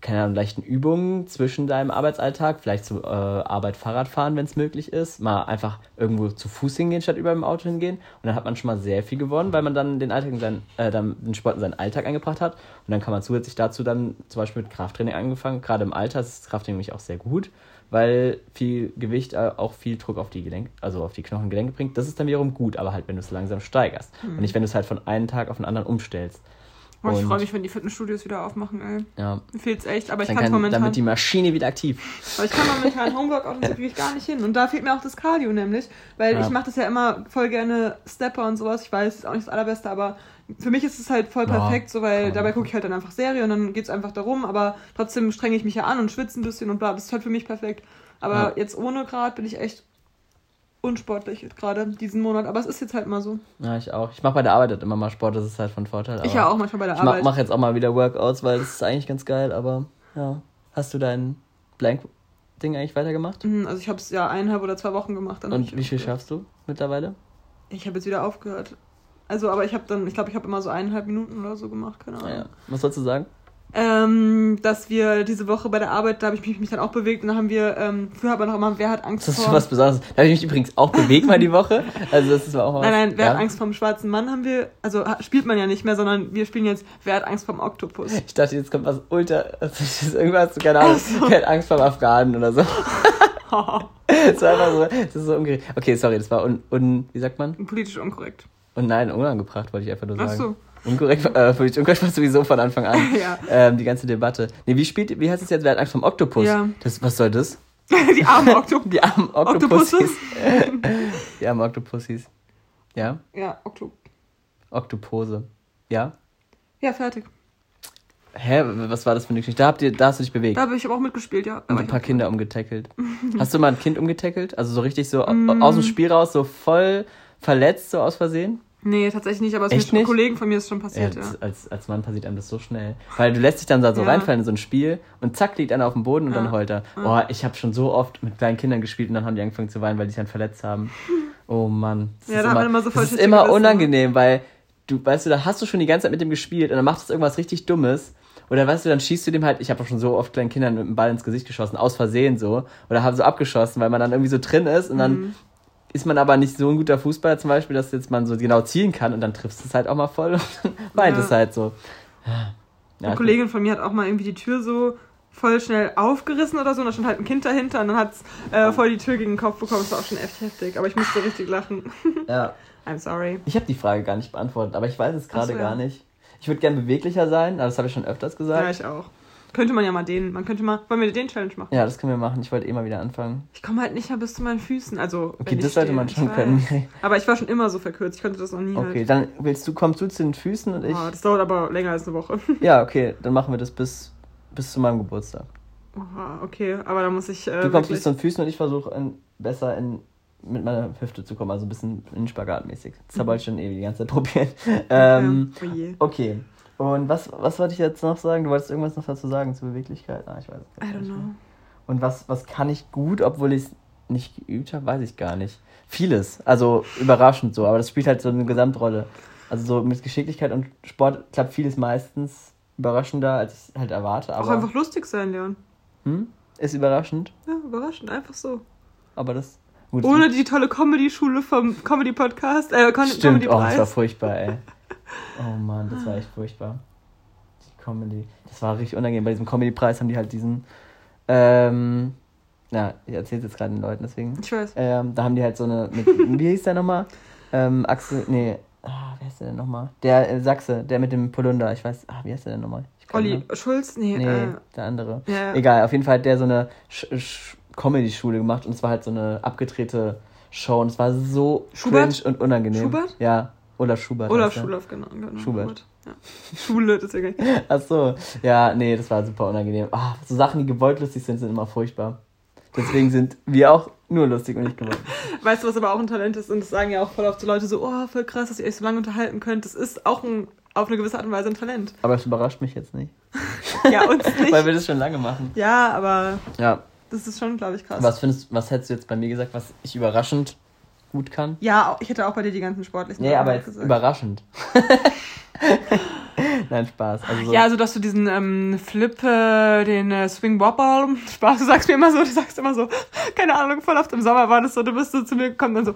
keine Ahnung, leichten Übungen zwischen deinem Arbeitsalltag, vielleicht zur äh, Arbeit Fahrrad fahren, wenn es möglich ist, mal einfach irgendwo zu Fuß hingehen, statt über dem Auto hingehen. Und dann hat man schon mal sehr viel gewonnen, weil man dann den, Alltag in seinen, äh, dann den Sport in seinen Alltag eingebracht hat. Und dann kann man zusätzlich dazu dann zum Beispiel mit Krafttraining angefangen. Gerade im Alter ist Krafttraining nämlich auch sehr gut, weil viel Gewicht äh, auch viel Druck auf die Gelenke, also auf die Knochengelenke bringt. Das ist dann wiederum gut, aber halt, wenn du es langsam steigerst. Mhm. Und nicht, wenn du es halt von einem Tag auf den anderen umstellst. Oh, ich freue mich, wenn die Fitnessstudios wieder aufmachen, ey. Ja. Mir fehlt's echt, aber ich kann es momentan. Damit die Maschine wieder aktiv. Aber ich kann momentan Homeworkout und so wirklich gar nicht hin. Und da fehlt mir auch das Cardio nämlich, weil ja. ich mache das ja immer voll gerne Stepper und sowas. Ich weiß, ist auch nicht das allerbeste, aber für mich ist es halt voll perfekt, ja, so weil dabei gucke ich halt dann einfach Serie und dann geht es einfach darum, aber trotzdem strenge ich mich ja an und schwitze ein bisschen und bla. Das ist halt für mich perfekt. Aber ja. jetzt ohne Grad bin ich echt unsportlich gerade diesen Monat, aber es ist jetzt halt mal so. Ja, ich auch. Ich mache bei der Arbeit halt immer mal Sport, das ist halt von Vorteil. Ich ja auch manchmal bei der ich Arbeit. Ich mache jetzt auch mal wieder Workouts, weil das ist eigentlich ganz geil, aber ja. Hast du dein Blank-Ding eigentlich weitergemacht? Mhm, also ich habe es ja eineinhalb oder zwei Wochen gemacht. Und wie viel schaffst du mittlerweile? Ich habe jetzt wieder aufgehört. Also, aber ich habe dann, ich glaube, ich habe immer so eineinhalb Minuten oder so gemacht, keine Ahnung. Ja, Was sollst du sagen? Ähm, dass wir diese Woche bei der Arbeit, da habe ich mich, mich, dann auch bewegt und da haben wir, ähm, früher man noch immer, wer hat Angst das vor... Das ist was Besonderes. Da habe ich mich übrigens auch bewegt mal die Woche. Also das ist auch was. Nein, nein, wer ja. hat Angst vor dem schwarzen Mann haben wir, also spielt man ja nicht mehr, sondern wir spielen jetzt, wer hat Angst vor dem Oktopus. Ich dachte, jetzt kommt was ultra, ist irgendwas, keine Ahnung, so. wer hat Angst vor dem Afghanen oder so. das war einfach so, das ist so ungerecht. Okay, sorry, das war un, un wie sagt man? Politisch unkorrekt. Und nein, unangebracht, wollte ich einfach nur sagen. Ach so. Unkorrekt, äh, politisch unkorrekt war sowieso von Anfang an. ja. Ähm, die ganze Debatte. Nee, wie spielt, wie heißt es jetzt, wer hat Angst vom Oktopus? Ja. Das, was soll das? die armen Oktopus. Die armen Oktopussis. die armen Oktopussis. Ja? Ja, Oktop. Oktopose. Ja? Ja, fertig. Hä, was war das für eine Geschichte? Da, habt ihr, da hast du dich bewegt. Da habe ich aber auch mitgespielt, ja. Und ein paar Kinder umgetackelt. hast du mal ein Kind umgetackelt? Also so richtig so mm. aus dem Spiel raus, so voll verletzt, so aus Versehen? Nee, tatsächlich nicht, aber es ist mit Kollegen von mir ist schon passiert, ja. ja. Als, als Mann passiert einem das so schnell. Weil du lässt dich dann so ja. reinfallen in so ein Spiel und zack, liegt einer auf dem Boden und ja. dann heult er. Oh, ich habe schon so oft mit kleinen Kindern gespielt und dann haben die angefangen zu weinen, weil die sich dann verletzt haben. Oh Mann. Das ja, da immer, immer so Das ist immer unangenehm, weil du, weißt du, da hast du schon die ganze Zeit mit dem gespielt und dann macht es irgendwas richtig Dummes. Oder weißt du, dann schießt du dem halt, ich habe auch schon so oft kleinen Kindern mit dem Ball ins Gesicht geschossen, aus Versehen so. Oder habe so abgeschossen, weil man dann irgendwie so drin ist und dann mhm ist man aber nicht so ein guter Fußballer zum Beispiel, dass jetzt man so genau zielen kann und dann triffst du es halt auch mal voll und dann weint ja. es halt so. Ja, Eine Kollegin von mir hat auch mal irgendwie die Tür so voll schnell aufgerissen oder so und da stand halt ein Kind dahinter und dann hat es äh, voll die Tür gegen den Kopf bekommen. Das war auch schon echt heftig, aber ich musste richtig lachen. Ja. I'm sorry. Ich habe die Frage gar nicht beantwortet, aber ich weiß es gerade so, gar ja. nicht. Ich würde gerne beweglicher sein, aber das habe ich schon öfters gesagt. Ja, ich auch. Könnte man ja mal den, man könnte mal, wollen wir den Challenge machen? Ja, das können wir machen. Ich wollte eh mal wieder anfangen. Ich komme halt nicht mehr bis zu meinen Füßen, also. Okay, das sollte man schon können. aber ich war schon immer so verkürzt, ich konnte das noch nie. Okay, halt. dann willst du, kommst du zu den Füßen und ich. Oh, das dauert aber länger als eine Woche. ja, okay, dann machen wir das bis, bis zu meinem Geburtstag. Oha, okay, aber da muss ich. Äh, du kommst bis zu den Füßen und ich versuche besser in, mit meiner Hüfte zu kommen, also ein bisschen in Spagatmäßig. Das mhm. habe ich schon eh die ganze Zeit probiert. Ähm, ja. oh okay. Und was, was wollte ich jetzt noch sagen? Du wolltest irgendwas noch dazu sagen zur Beweglichkeit? Ah, ich weiß es I don't know. Und was, was kann ich gut, obwohl ich es nicht geübt habe, weiß ich gar nicht. Vieles. Also überraschend so, aber das spielt halt so eine Gesamtrolle. Also so mit Geschicklichkeit und Sport klappt vieles meistens überraschender, als ich halt erwarte. Auch Aber einfach lustig sein, Leon. hm, ist überraschend. Ja, überraschend, einfach so. Aber das. Gut, Ohne die tolle Comedy-Schule vom Comedy-Podcast, äh, Con Stimmt, oh, das war Comedy-Preis. furchtbar, ey. Oh Mann, das war echt furchtbar. Die Comedy. Das war richtig unangenehm. Bei diesem Comedy-Preis haben die halt diesen. Ähm, ja, ich erzähl's jetzt gerade den Leuten, deswegen. ich weiß. Ähm, da haben die halt so eine. Mit, wie hieß der nochmal? Ähm, Axel. Nee. Ah, wer ist der denn nochmal? Der äh, Sachse, der mit dem Polunder. Ich weiß. Ah, wie heißt der denn nochmal? Ich Olli Schulz? Nee, Nee, äh, der andere. ja. Egal, auf jeden Fall hat der so eine Sch Sch Comedy-Schule gemacht und es war halt so eine abgedrehte Show und es war so Schubert? cringe und unangenehm. Schubert? Ja, Olaf Schubert. Olaf. Schulhoff, genau. genau Schubert. Ja. Schule, das ist ja gar nicht. Ach so, ja, nee, das war super unangenehm. Ah, so Sachen, die gewollt lustig sind, sind immer furchtbar. Deswegen sind wir auch nur lustig und nicht gewollt. Weißt du, was aber auch ein Talent ist? Und das sagen ja auch voll oft so Leute so, oh, voll krass, dass ihr euch so lange unterhalten könnt. Das ist auch ein, auf eine gewisse Art und Weise ein Talent. Aber es überrascht mich jetzt nicht. Ja, uns nicht. Weil wir das schon lange machen. ja, aber Ja, das ist schon, glaube ich, krass. was findest was hättest du jetzt bei mir gesagt, was ich überraschend gut kann? Ja, ich hätte auch bei dir die ganzen sportlichen Nee, aber jetzt gesagt. überraschend. Nein, Spaß. Also so, Ja, also dass du diesen ähm, Flip, äh, den äh, Swing Wobble, Spaß, du sagst mir immer so, du sagst immer so, keine Ahnung, voll oft im Sommer war das so, du bist so zu mir gekommen und so,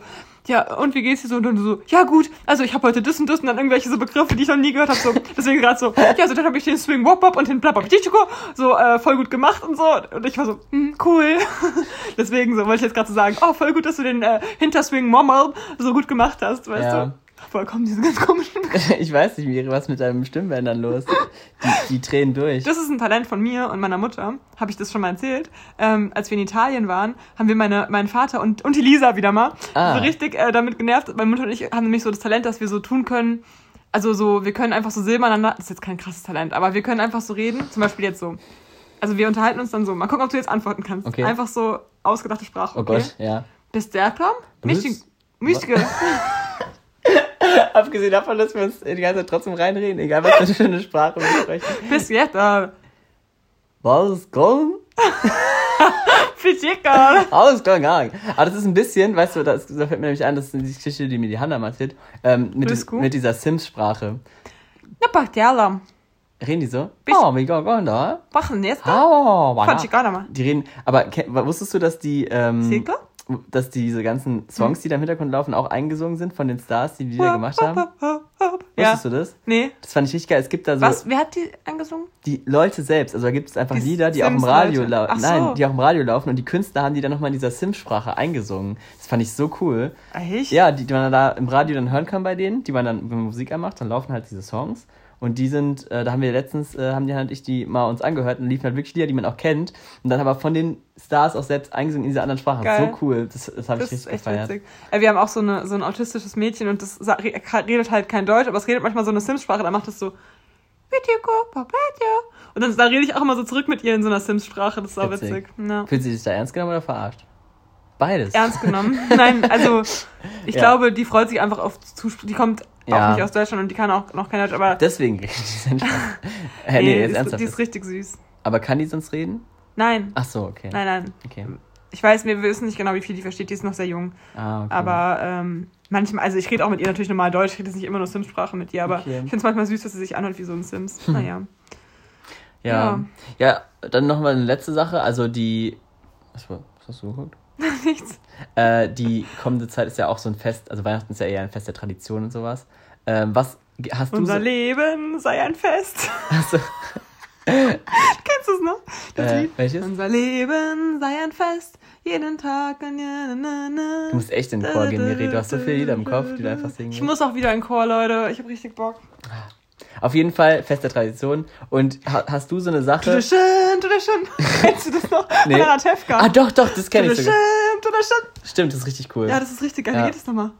ja, und wie geht's dir so? Und dann so, ja gut, also ich habe heute das und das und dann irgendwelche so Begriffe, die ich noch nie gehört habe, so, deswegen gerade so, ja, also dann habe ich den Swing Wobble und den Blablabla so äh, voll gut gemacht und so und ich war so, hm, cool. deswegen so wollte ich jetzt gerade so sagen, oh, voll gut, dass du den äh, Hinterswing Mommel so gut gemacht hast, weißt Ja. du? Vollkommen diese ganz komischen ich weiß nicht, Miri, was mit deinen Stimmbändern los? Die, die drehen durch. Das ist ein Talent von mir und meiner Mutter. Habe ich das schon mal erzählt? Ähm, als wir in Italien waren, haben wir meine, meinen Vater und, und die Lisa wieder mal Ah. so richtig äh, damit genervt. Meine Mutter und ich haben nämlich so das Talent, dass wir so tun können. Also so, wir können einfach so silberneinander, das ist jetzt kein krasses Talent, aber wir können einfach so reden. Zum Beispiel jetzt so. Also wir unterhalten uns dann so. Mal gucken, ob du jetzt antworten kannst. Okay. Einfach so ausgedachte Sprache. oh okay? Gott, ja. Bist der Tom? Bist- Michtig. Abgesehen davon, dass wir uns die ganze Zeit trotzdem reinreden, egal was für eine Sprache wir sprechen. Bist jetzt äh, Was kommt? Nicht. Aber das ist ein bisschen, weißt du, das, da fällt mir nämlich ein, das ist die Geschichte, die mir die Hanna erzählt, ähm, mit, dies, mit dieser Sims-Sprache. Na, Paktiala. Reden die so? Bis- Oh, wie geht da? Machen jetzt? Oh. Die reden, aber wusstest du, dass die, ähm, Silke? Dass diese ganzen Songs, die da im Hintergrund laufen, auch eingesungen sind von den Stars, die die da gemacht haben? Ja. Wusstest du das? Nee. Das fand ich richtig geil. Es gibt da so Was? Wer hat die angesungen? die Leute selbst. Also da gibt es einfach Die Lieder, die auch im Radio laufen. So. Nein, die auch im Radio laufen und die Künstler haben die dann nochmal in dieser Sim-Sprache eingesungen. Das fand ich so cool. Echt? Ja, die, die man da im Radio dann hören kann bei denen, die man dann, wenn man Musik anmacht, dann laufen halt diese Songs. Und die sind, äh, da haben wir letztens, äh, haben die halt ich die mal uns angehört und liefen halt wirklich Lieder, die man auch kennt. Und dann aber von den Stars auch selbst eingesungen in diese anderen Sprachen. Geil. So cool. Das, das habe ich Das ist richtig echt gefeiert. witzig. Wir haben auch so, eine, so ein autistisches Mädchen und das redet halt kein Deutsch, aber es redet manchmal so eine Sims-Sprache, da macht es so. Und dann da rede ich auch immer so zurück mit ihr in so einer Sims-Sprache, das ist auch Witzig. witzig. Ja. Fühlt sie sich da ernst genommen oder verarscht? Beides. Ernst genommen. Nein, also ich Ja. glaube, die freut sich einfach auf Zuspruch. Die kommt Ja. auch nicht aus Deutschland und die kann auch noch kein Deutsch, aber Deswegen die Spaß. Hä, nee, nee, ist, ernsthaft. die ist richtig süß. aber kann die sonst reden? Nein, Ach so, okay. nein, nein. Okay. Ich weiß, wir wissen nicht genau, wie viel die versteht, die ist noch sehr jung. Ah, okay. Aber ähm, manchmal, also ich rede auch mit ihr natürlich normal Deutsch, ich rede jetzt nicht immer nur Sims-Sprache mit ihr, aber Okay. ich finde es manchmal süß, dass sie sich anhört wie so ein Sims. Naja. Ja. Ja, dann nochmal eine letzte Sache. Also die. Was, war- was hast du geguckt? Nichts. Äh, die kommende Zeit ist ja auch so ein Fest, also Weihnachten ist ja eher ein Fest der Tradition und sowas. Ähm, was hast du Unser so, Leben sei ein Fest. du, Kennst du es noch? Das äh, Lied? welches? Unser Leben sei ein Fest, jeden Tag. Na, na, na. Du musst echt in den Chor gehen, Miri. Du hast so viele Lieder im Kopf, die du einfach singen Ich muss auch wieder in den Chor, Leute. Ich habe richtig Bock. Auf jeden Fall Fest der Tradition. Und ha hast du so eine Sache. Tudeschön, tudeschön. Kennst du das noch? Nee. Anna Tefka. Ah, doch, doch, das kenne ich sogar. Tudeschön. Stimmt, das ist richtig cool. Ja, das ist richtig geil. Ja. Wie geht das nochmal?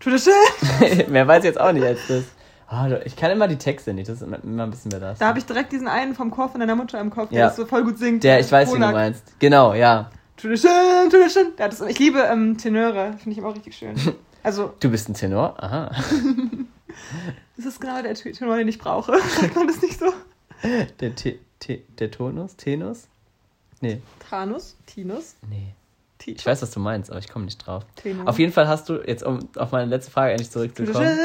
Tudeschön. Mehr weiß ich jetzt auch nicht als das. Ah, ich kann immer die Texte nicht, das ist immer ein bisschen mehr das. Da habe ich direkt diesen einen vom Chor von deiner Mutter im Kopf, der Ja. das so voll gut singt. Der, ich weiß, wie du Polak. meinst. Genau, ja. Tudeschön, tudeschön. Ja, das, ich liebe ähm, Tenöre, finde ich immer richtig schön. Also, Du bist ein Tenor? Aha. das ist genau der Tenor, den ich brauche. Sagt man das nicht so? Der, Te Te der Tonus? Tenus? Nee, Tranus, Tinus, nee. Titus. Ich weiß, was du meinst, aber ich komme nicht drauf. Tenor. Auf jeden Fall hast du, jetzt um auf meine letzte Frage endlich zurückzukommen.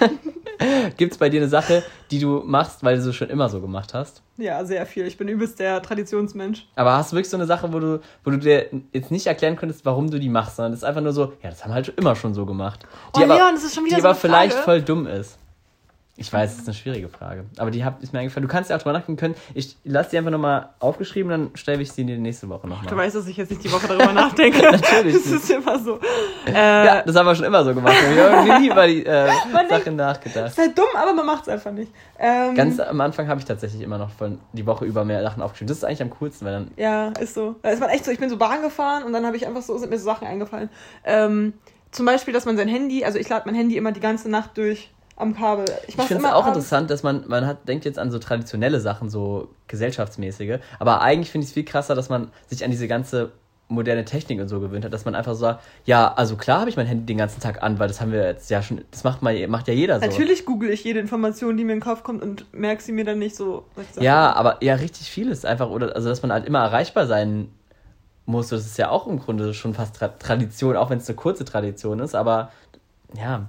Gibt es bei dir eine Sache, die du machst, weil du es schon immer so gemacht hast? Ja, sehr viel. Ich bin übelst der Traditionsmensch. Aber hast du wirklich so eine Sache, wo du, wo du dir jetzt nicht erklären könntest, warum du die machst, sondern das ist einfach nur so, ja, das haben wir halt immer schon so gemacht. Die Oh, aber, Leon, das ist schon wieder die so aber vielleicht voll dumm ist. Ich weiß, es ist eine schwierige Frage. Aber die hab, ist mir eingefallen. Du kannst ja auch drüber nachdenken können. Ich lasse die einfach nochmal aufgeschrieben, dann stelle ich sie dir nächste Woche nochmal. Du weißt, dass ich jetzt nicht die Woche darüber nachdenke. Natürlich Das ist immer so. Äh, Ja, das haben wir schon immer so gemacht. Wir haben irgendwie nie über die äh, Man denkt- Sachen nachgedacht. ist halt dumm, aber man macht es einfach nicht. Ähm, Ganz am Anfang habe ich tatsächlich immer noch von die Woche über mehr Sachen aufgeschrieben. Das ist eigentlich am coolsten, weil dann. Ja, ist so. Es war echt so, ich bin so Bahn gefahren und dann habe ich einfach so, sind mir so Sachen eingefallen. Ähm, zum Beispiel, dass man sein Handy, also ich lade mein Handy immer die ganze Nacht durch am Kabel. Ich, Ich finde es auch abends. interessant, dass man, man hat, denkt jetzt an so traditionelle Sachen, so gesellschaftsmäßige, aber eigentlich finde ich es viel krasser, dass man sich an diese ganze moderne Technik und so gewöhnt hat, dass man einfach so sagt, ja, also klar habe ich mein Handy den ganzen Tag an, weil das haben wir jetzt ja schon, das macht, mal, macht ja jeder so. Natürlich google ich jede Information, die mir in den Kopf kommt und merke sie mir dann nicht so. Ja, aber ja, richtig vieles einfach, oder, also dass man halt immer erreichbar sein muss, das ist ja auch im Grunde schon fast Tra Tradition, auch wenn es eine kurze Tradition ist, aber ja,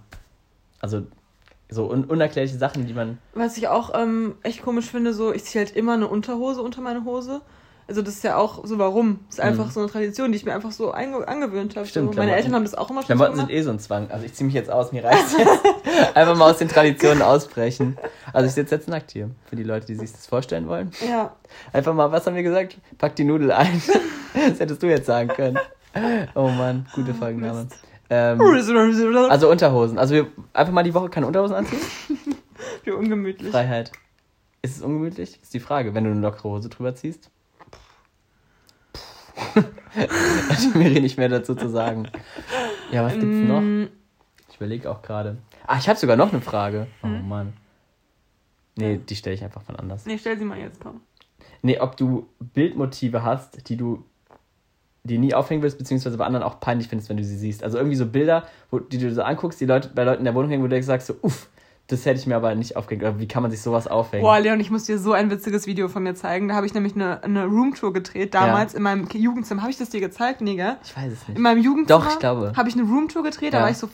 also so un unerklärliche Sachen, die man. Was ich auch ähm, echt komisch finde, so, ich ziehe halt immer eine Unterhose unter meine Hose. Also das ist ja auch so, warum? Das ist einfach Mhm. so eine Tradition, die ich mir einfach so angewöhnt habe. So. Stimmt, Meine Klamotten. Eltern haben das auch immer schon so Klamotten sind gemacht. eh so ein Zwang. Also ich ziehe mich jetzt aus, mir reicht jetzt. Einfach mal aus den Traditionen ausbrechen. Also ich sitze jetzt nackt hier, für die Leute, die sich das vorstellen wollen. Ja, Einfach mal, was haben wir gesagt? Pack die Nudel ein. Das hättest du jetzt sagen können. Oh Mann, gute Folgenname. Mist. Ähm, also, Unterhosen. Also wir einfach mal die Woche keine Unterhosen anziehen? wie ungemütlich. Freiheit. Ist es ungemütlich? Ist die Frage. Wenn du eine lockere Hose drüber ziehst? Hat mir nicht mehr dazu zu sagen. Ja, was gibt's noch? Mm, Ich überlege auch gerade. Ah, ich habe sogar noch eine Frage. Oh Hm? Mann. Nee, die stelle ich einfach von anders. Nee, stell sie mal jetzt, komm. Nee, ob du Bildmotive hast, die du die nie aufhängen willst, beziehungsweise bei anderen auch peinlich findest, wenn du sie siehst. Also irgendwie so Bilder, wo, die du so anguckst, die Leute bei Leuten in der Wohnung hängen, wo du sagst so, uff, das hätte ich mir aber nicht aufgehängt. Oder wie kann man sich sowas aufhängen? Boah, Leon, ich muss dir so ein witziges Video von mir zeigen. Da habe ich nämlich eine, eine Roomtour gedreht, damals in meinem Jugendzimmer. Habe ich das dir gezeigt? Gell? Ich weiß es In nicht. meinem Jugendzimmer Doch, ich glaube. habe ich eine Roomtour gedreht, da Ja. war ich so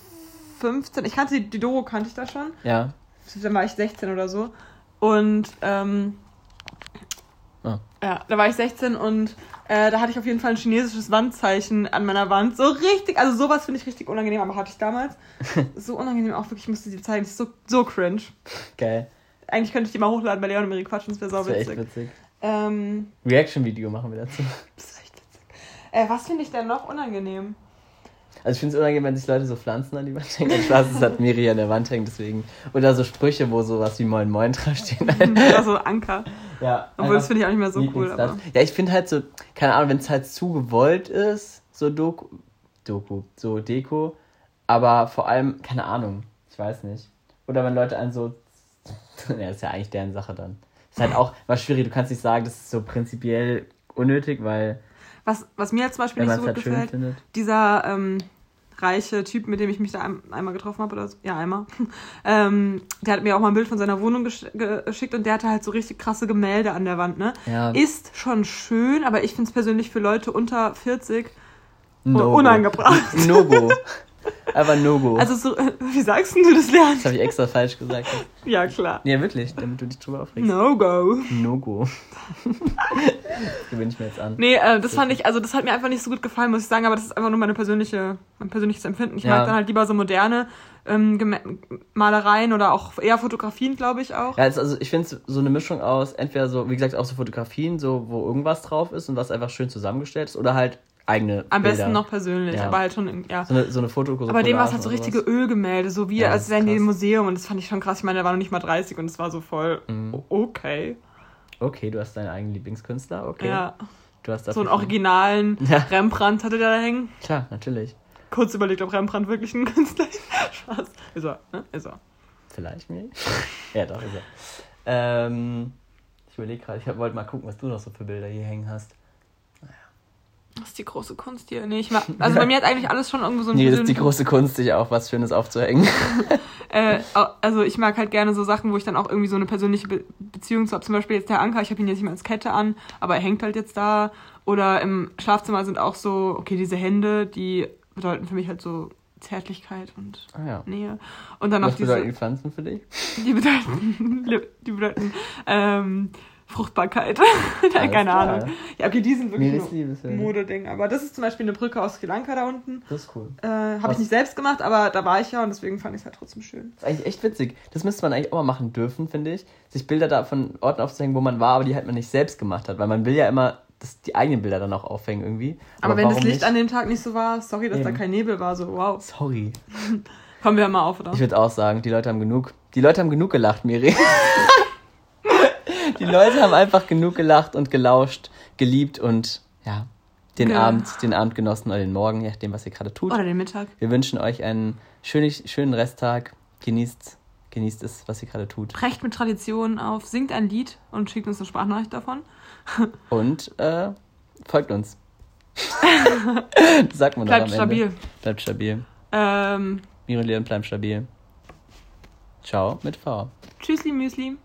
15. Ich kannte die, die Doro, kannte ich da schon. Ja. Dann war ich 16 oder so. Und ähm, Ah. ja, da war ich 16 und äh, da hatte ich auf jeden Fall ein chinesisches Wandzeichen an meiner Wand. So richtig, also sowas finde ich richtig unangenehm, aber hatte ich damals. so unangenehm auch wirklich, ich musste die zeigen. Das ist so, so cringe. Geil. Eigentlich könnte ich die mal hochladen bei Leon und Miri quatschen, das wäre sau echt witzig. witzig. Ähm, Reaction-Video machen wir dazu. das ist echt witzig. Äh, was finde ich denn noch unangenehm? Also ich finde es unangenehm, wenn sich Leute so Pflanzen an die Wand hängen. Und Spaß, das hat Miri an der Wand hängen, deswegen. Oder so Sprüche, wo sowas wie Moin Moin draufstehen. Oder so Anker. ja, Obwohl, das finde ich auch nicht mehr so cool. Aber Ja, ich finde halt so, keine Ahnung, wenn es halt zu gewollt ist, so Doku, Doku, so Deko, aber vor allem, keine Ahnung, ich weiß nicht. Oder wenn Leute einen so, ja, ist ja eigentlich deren Sache dann. Ist halt auch mal schwierig, du kannst nicht sagen, das ist so prinzipiell unnötig, weil, was, was mir jetzt zum Beispiel nicht so gut halt gefällt, dieser ähm, reiche Typ, mit dem ich mich da ein, einmal getroffen habe, oder so, ja, einmal, ähm, der hat mir auch mal ein Bild von seiner Wohnung gesch ge- geschickt und der hatte halt so richtig krasse Gemälde an der Wand, ne? Ja, Ist schon schön, aber ich finde es persönlich für Leute unter 40 No-Go. unangebracht. No-Go. Aber No-Go. Also so, wie sagst du das, Leon? das habe ich extra falsch gesagt. Ja, klar. Ja, wirklich, damit du dich drüber aufregst. No go. No-Go. das gewöhne ich mir jetzt an. Nee, äh, das fand ich, also das hat mir einfach nicht so gut gefallen, muss ich sagen, aber das ist einfach nur meine persönliche, mein persönliches Empfinden. Ich Ja. mag dann halt lieber so moderne ähm, Malereien oder auch eher Fotografien, glaube ich auch. Ja, es- also ich finde so eine Mischung aus, entweder so, wie gesagt, auch so Fotografien, so wo irgendwas drauf ist und was einfach schön zusammengestellt ist, oder halt eigene Am Bilder. besten noch persönlich, Ja. aber halt schon, ja. So eine, so eine Foto. So aber dem war es halt so richtige Ölgemälde, so wie Ja, als wären die im. Museum und das fand ich schon krass. Ich meine, der war noch nicht mal 30 und es war so voll Mhm. okay. Okay, du hast deinen eigenen Lieblingskünstler, okay. Ja, Du hast so einen originalen Ja. Rembrandt hatte der da hängen. Klar, natürlich. Kurz überlegt, ob Rembrandt wirklich ein Künstler ist. Spaß. Ist er, ne? Ist er. Vielleicht mir. ja, doch, ist er. Ähm, ich überlege gerade, ich wollte mal gucken, was du noch so für Bilder hier hängen hast. Das ist die große Kunst hier. Nee, ich mag, also bei mir hat eigentlich alles schon irgendwo so ein Nee, das ist die große Kunst, sich auch was Schönes aufzuhängen. Äh, also ich mag halt gerne so Sachen, wo ich dann auch irgendwie so eine persönliche Be Beziehung zu habe. Zum Beispiel jetzt der Anker, ich habe ihn jetzt nicht mehr als Kette an, aber er hängt halt jetzt da. Oder im Schlafzimmer sind auch so, okay, diese Hände, die bedeuten für mich halt so Zärtlichkeit und Ah ja. Nähe. Und dann Was diese. bedeuten die Pflanzen für dich? Die bedeuten, die bedeuten ähm, Fruchtbarkeit. ja, keine klar. Ahnung. Ja, okay, die sind wirklich ein Modeding. Aber das ist zum Beispiel eine Brücke aus Sri Lanka da unten. Das ist cool. Äh, Habe ich nicht selbst gemacht, aber da war ich ja und deswegen fand ich es halt trotzdem schön. Das ist eigentlich echt witzig. Das müsste man eigentlich auch mal machen dürfen, finde ich. Sich Bilder da von Orten aufzuhängen, wo man war, aber die halt man nicht selbst gemacht hat. Weil man will ja immer das, die eigenen Bilder dann auch aufhängen irgendwie. Aber, wenn das Licht nicht? an dem Tag nicht so war, sorry, dass da Eben. kein Nebel war, so wow. Sorry. Kommen wir mal auf, oder? Ich würde auch sagen, die Leute haben genug. Die Leute haben genug gelacht, Miri. die Leute haben einfach genug gelacht und gelauscht, geliebt und ja, den Ja. Abend, den Abend genossen oder den Morgen, je nachdem, was ihr gerade tut. Oder den Mittag. Wir wünschen euch einen schönen, schönen Resttag. Genießt, genießt es, was ihr gerade tut. Brecht mit Tradition auf, singt ein Lied und schickt uns eine Sprachnachricht davon. Und äh, folgt uns. das sagt man doch Bleibt stabil. Ende. Bleibt stabil. Ähm, und Leon bleiben stabil. Ciao mit V. tschüssli, Müsli.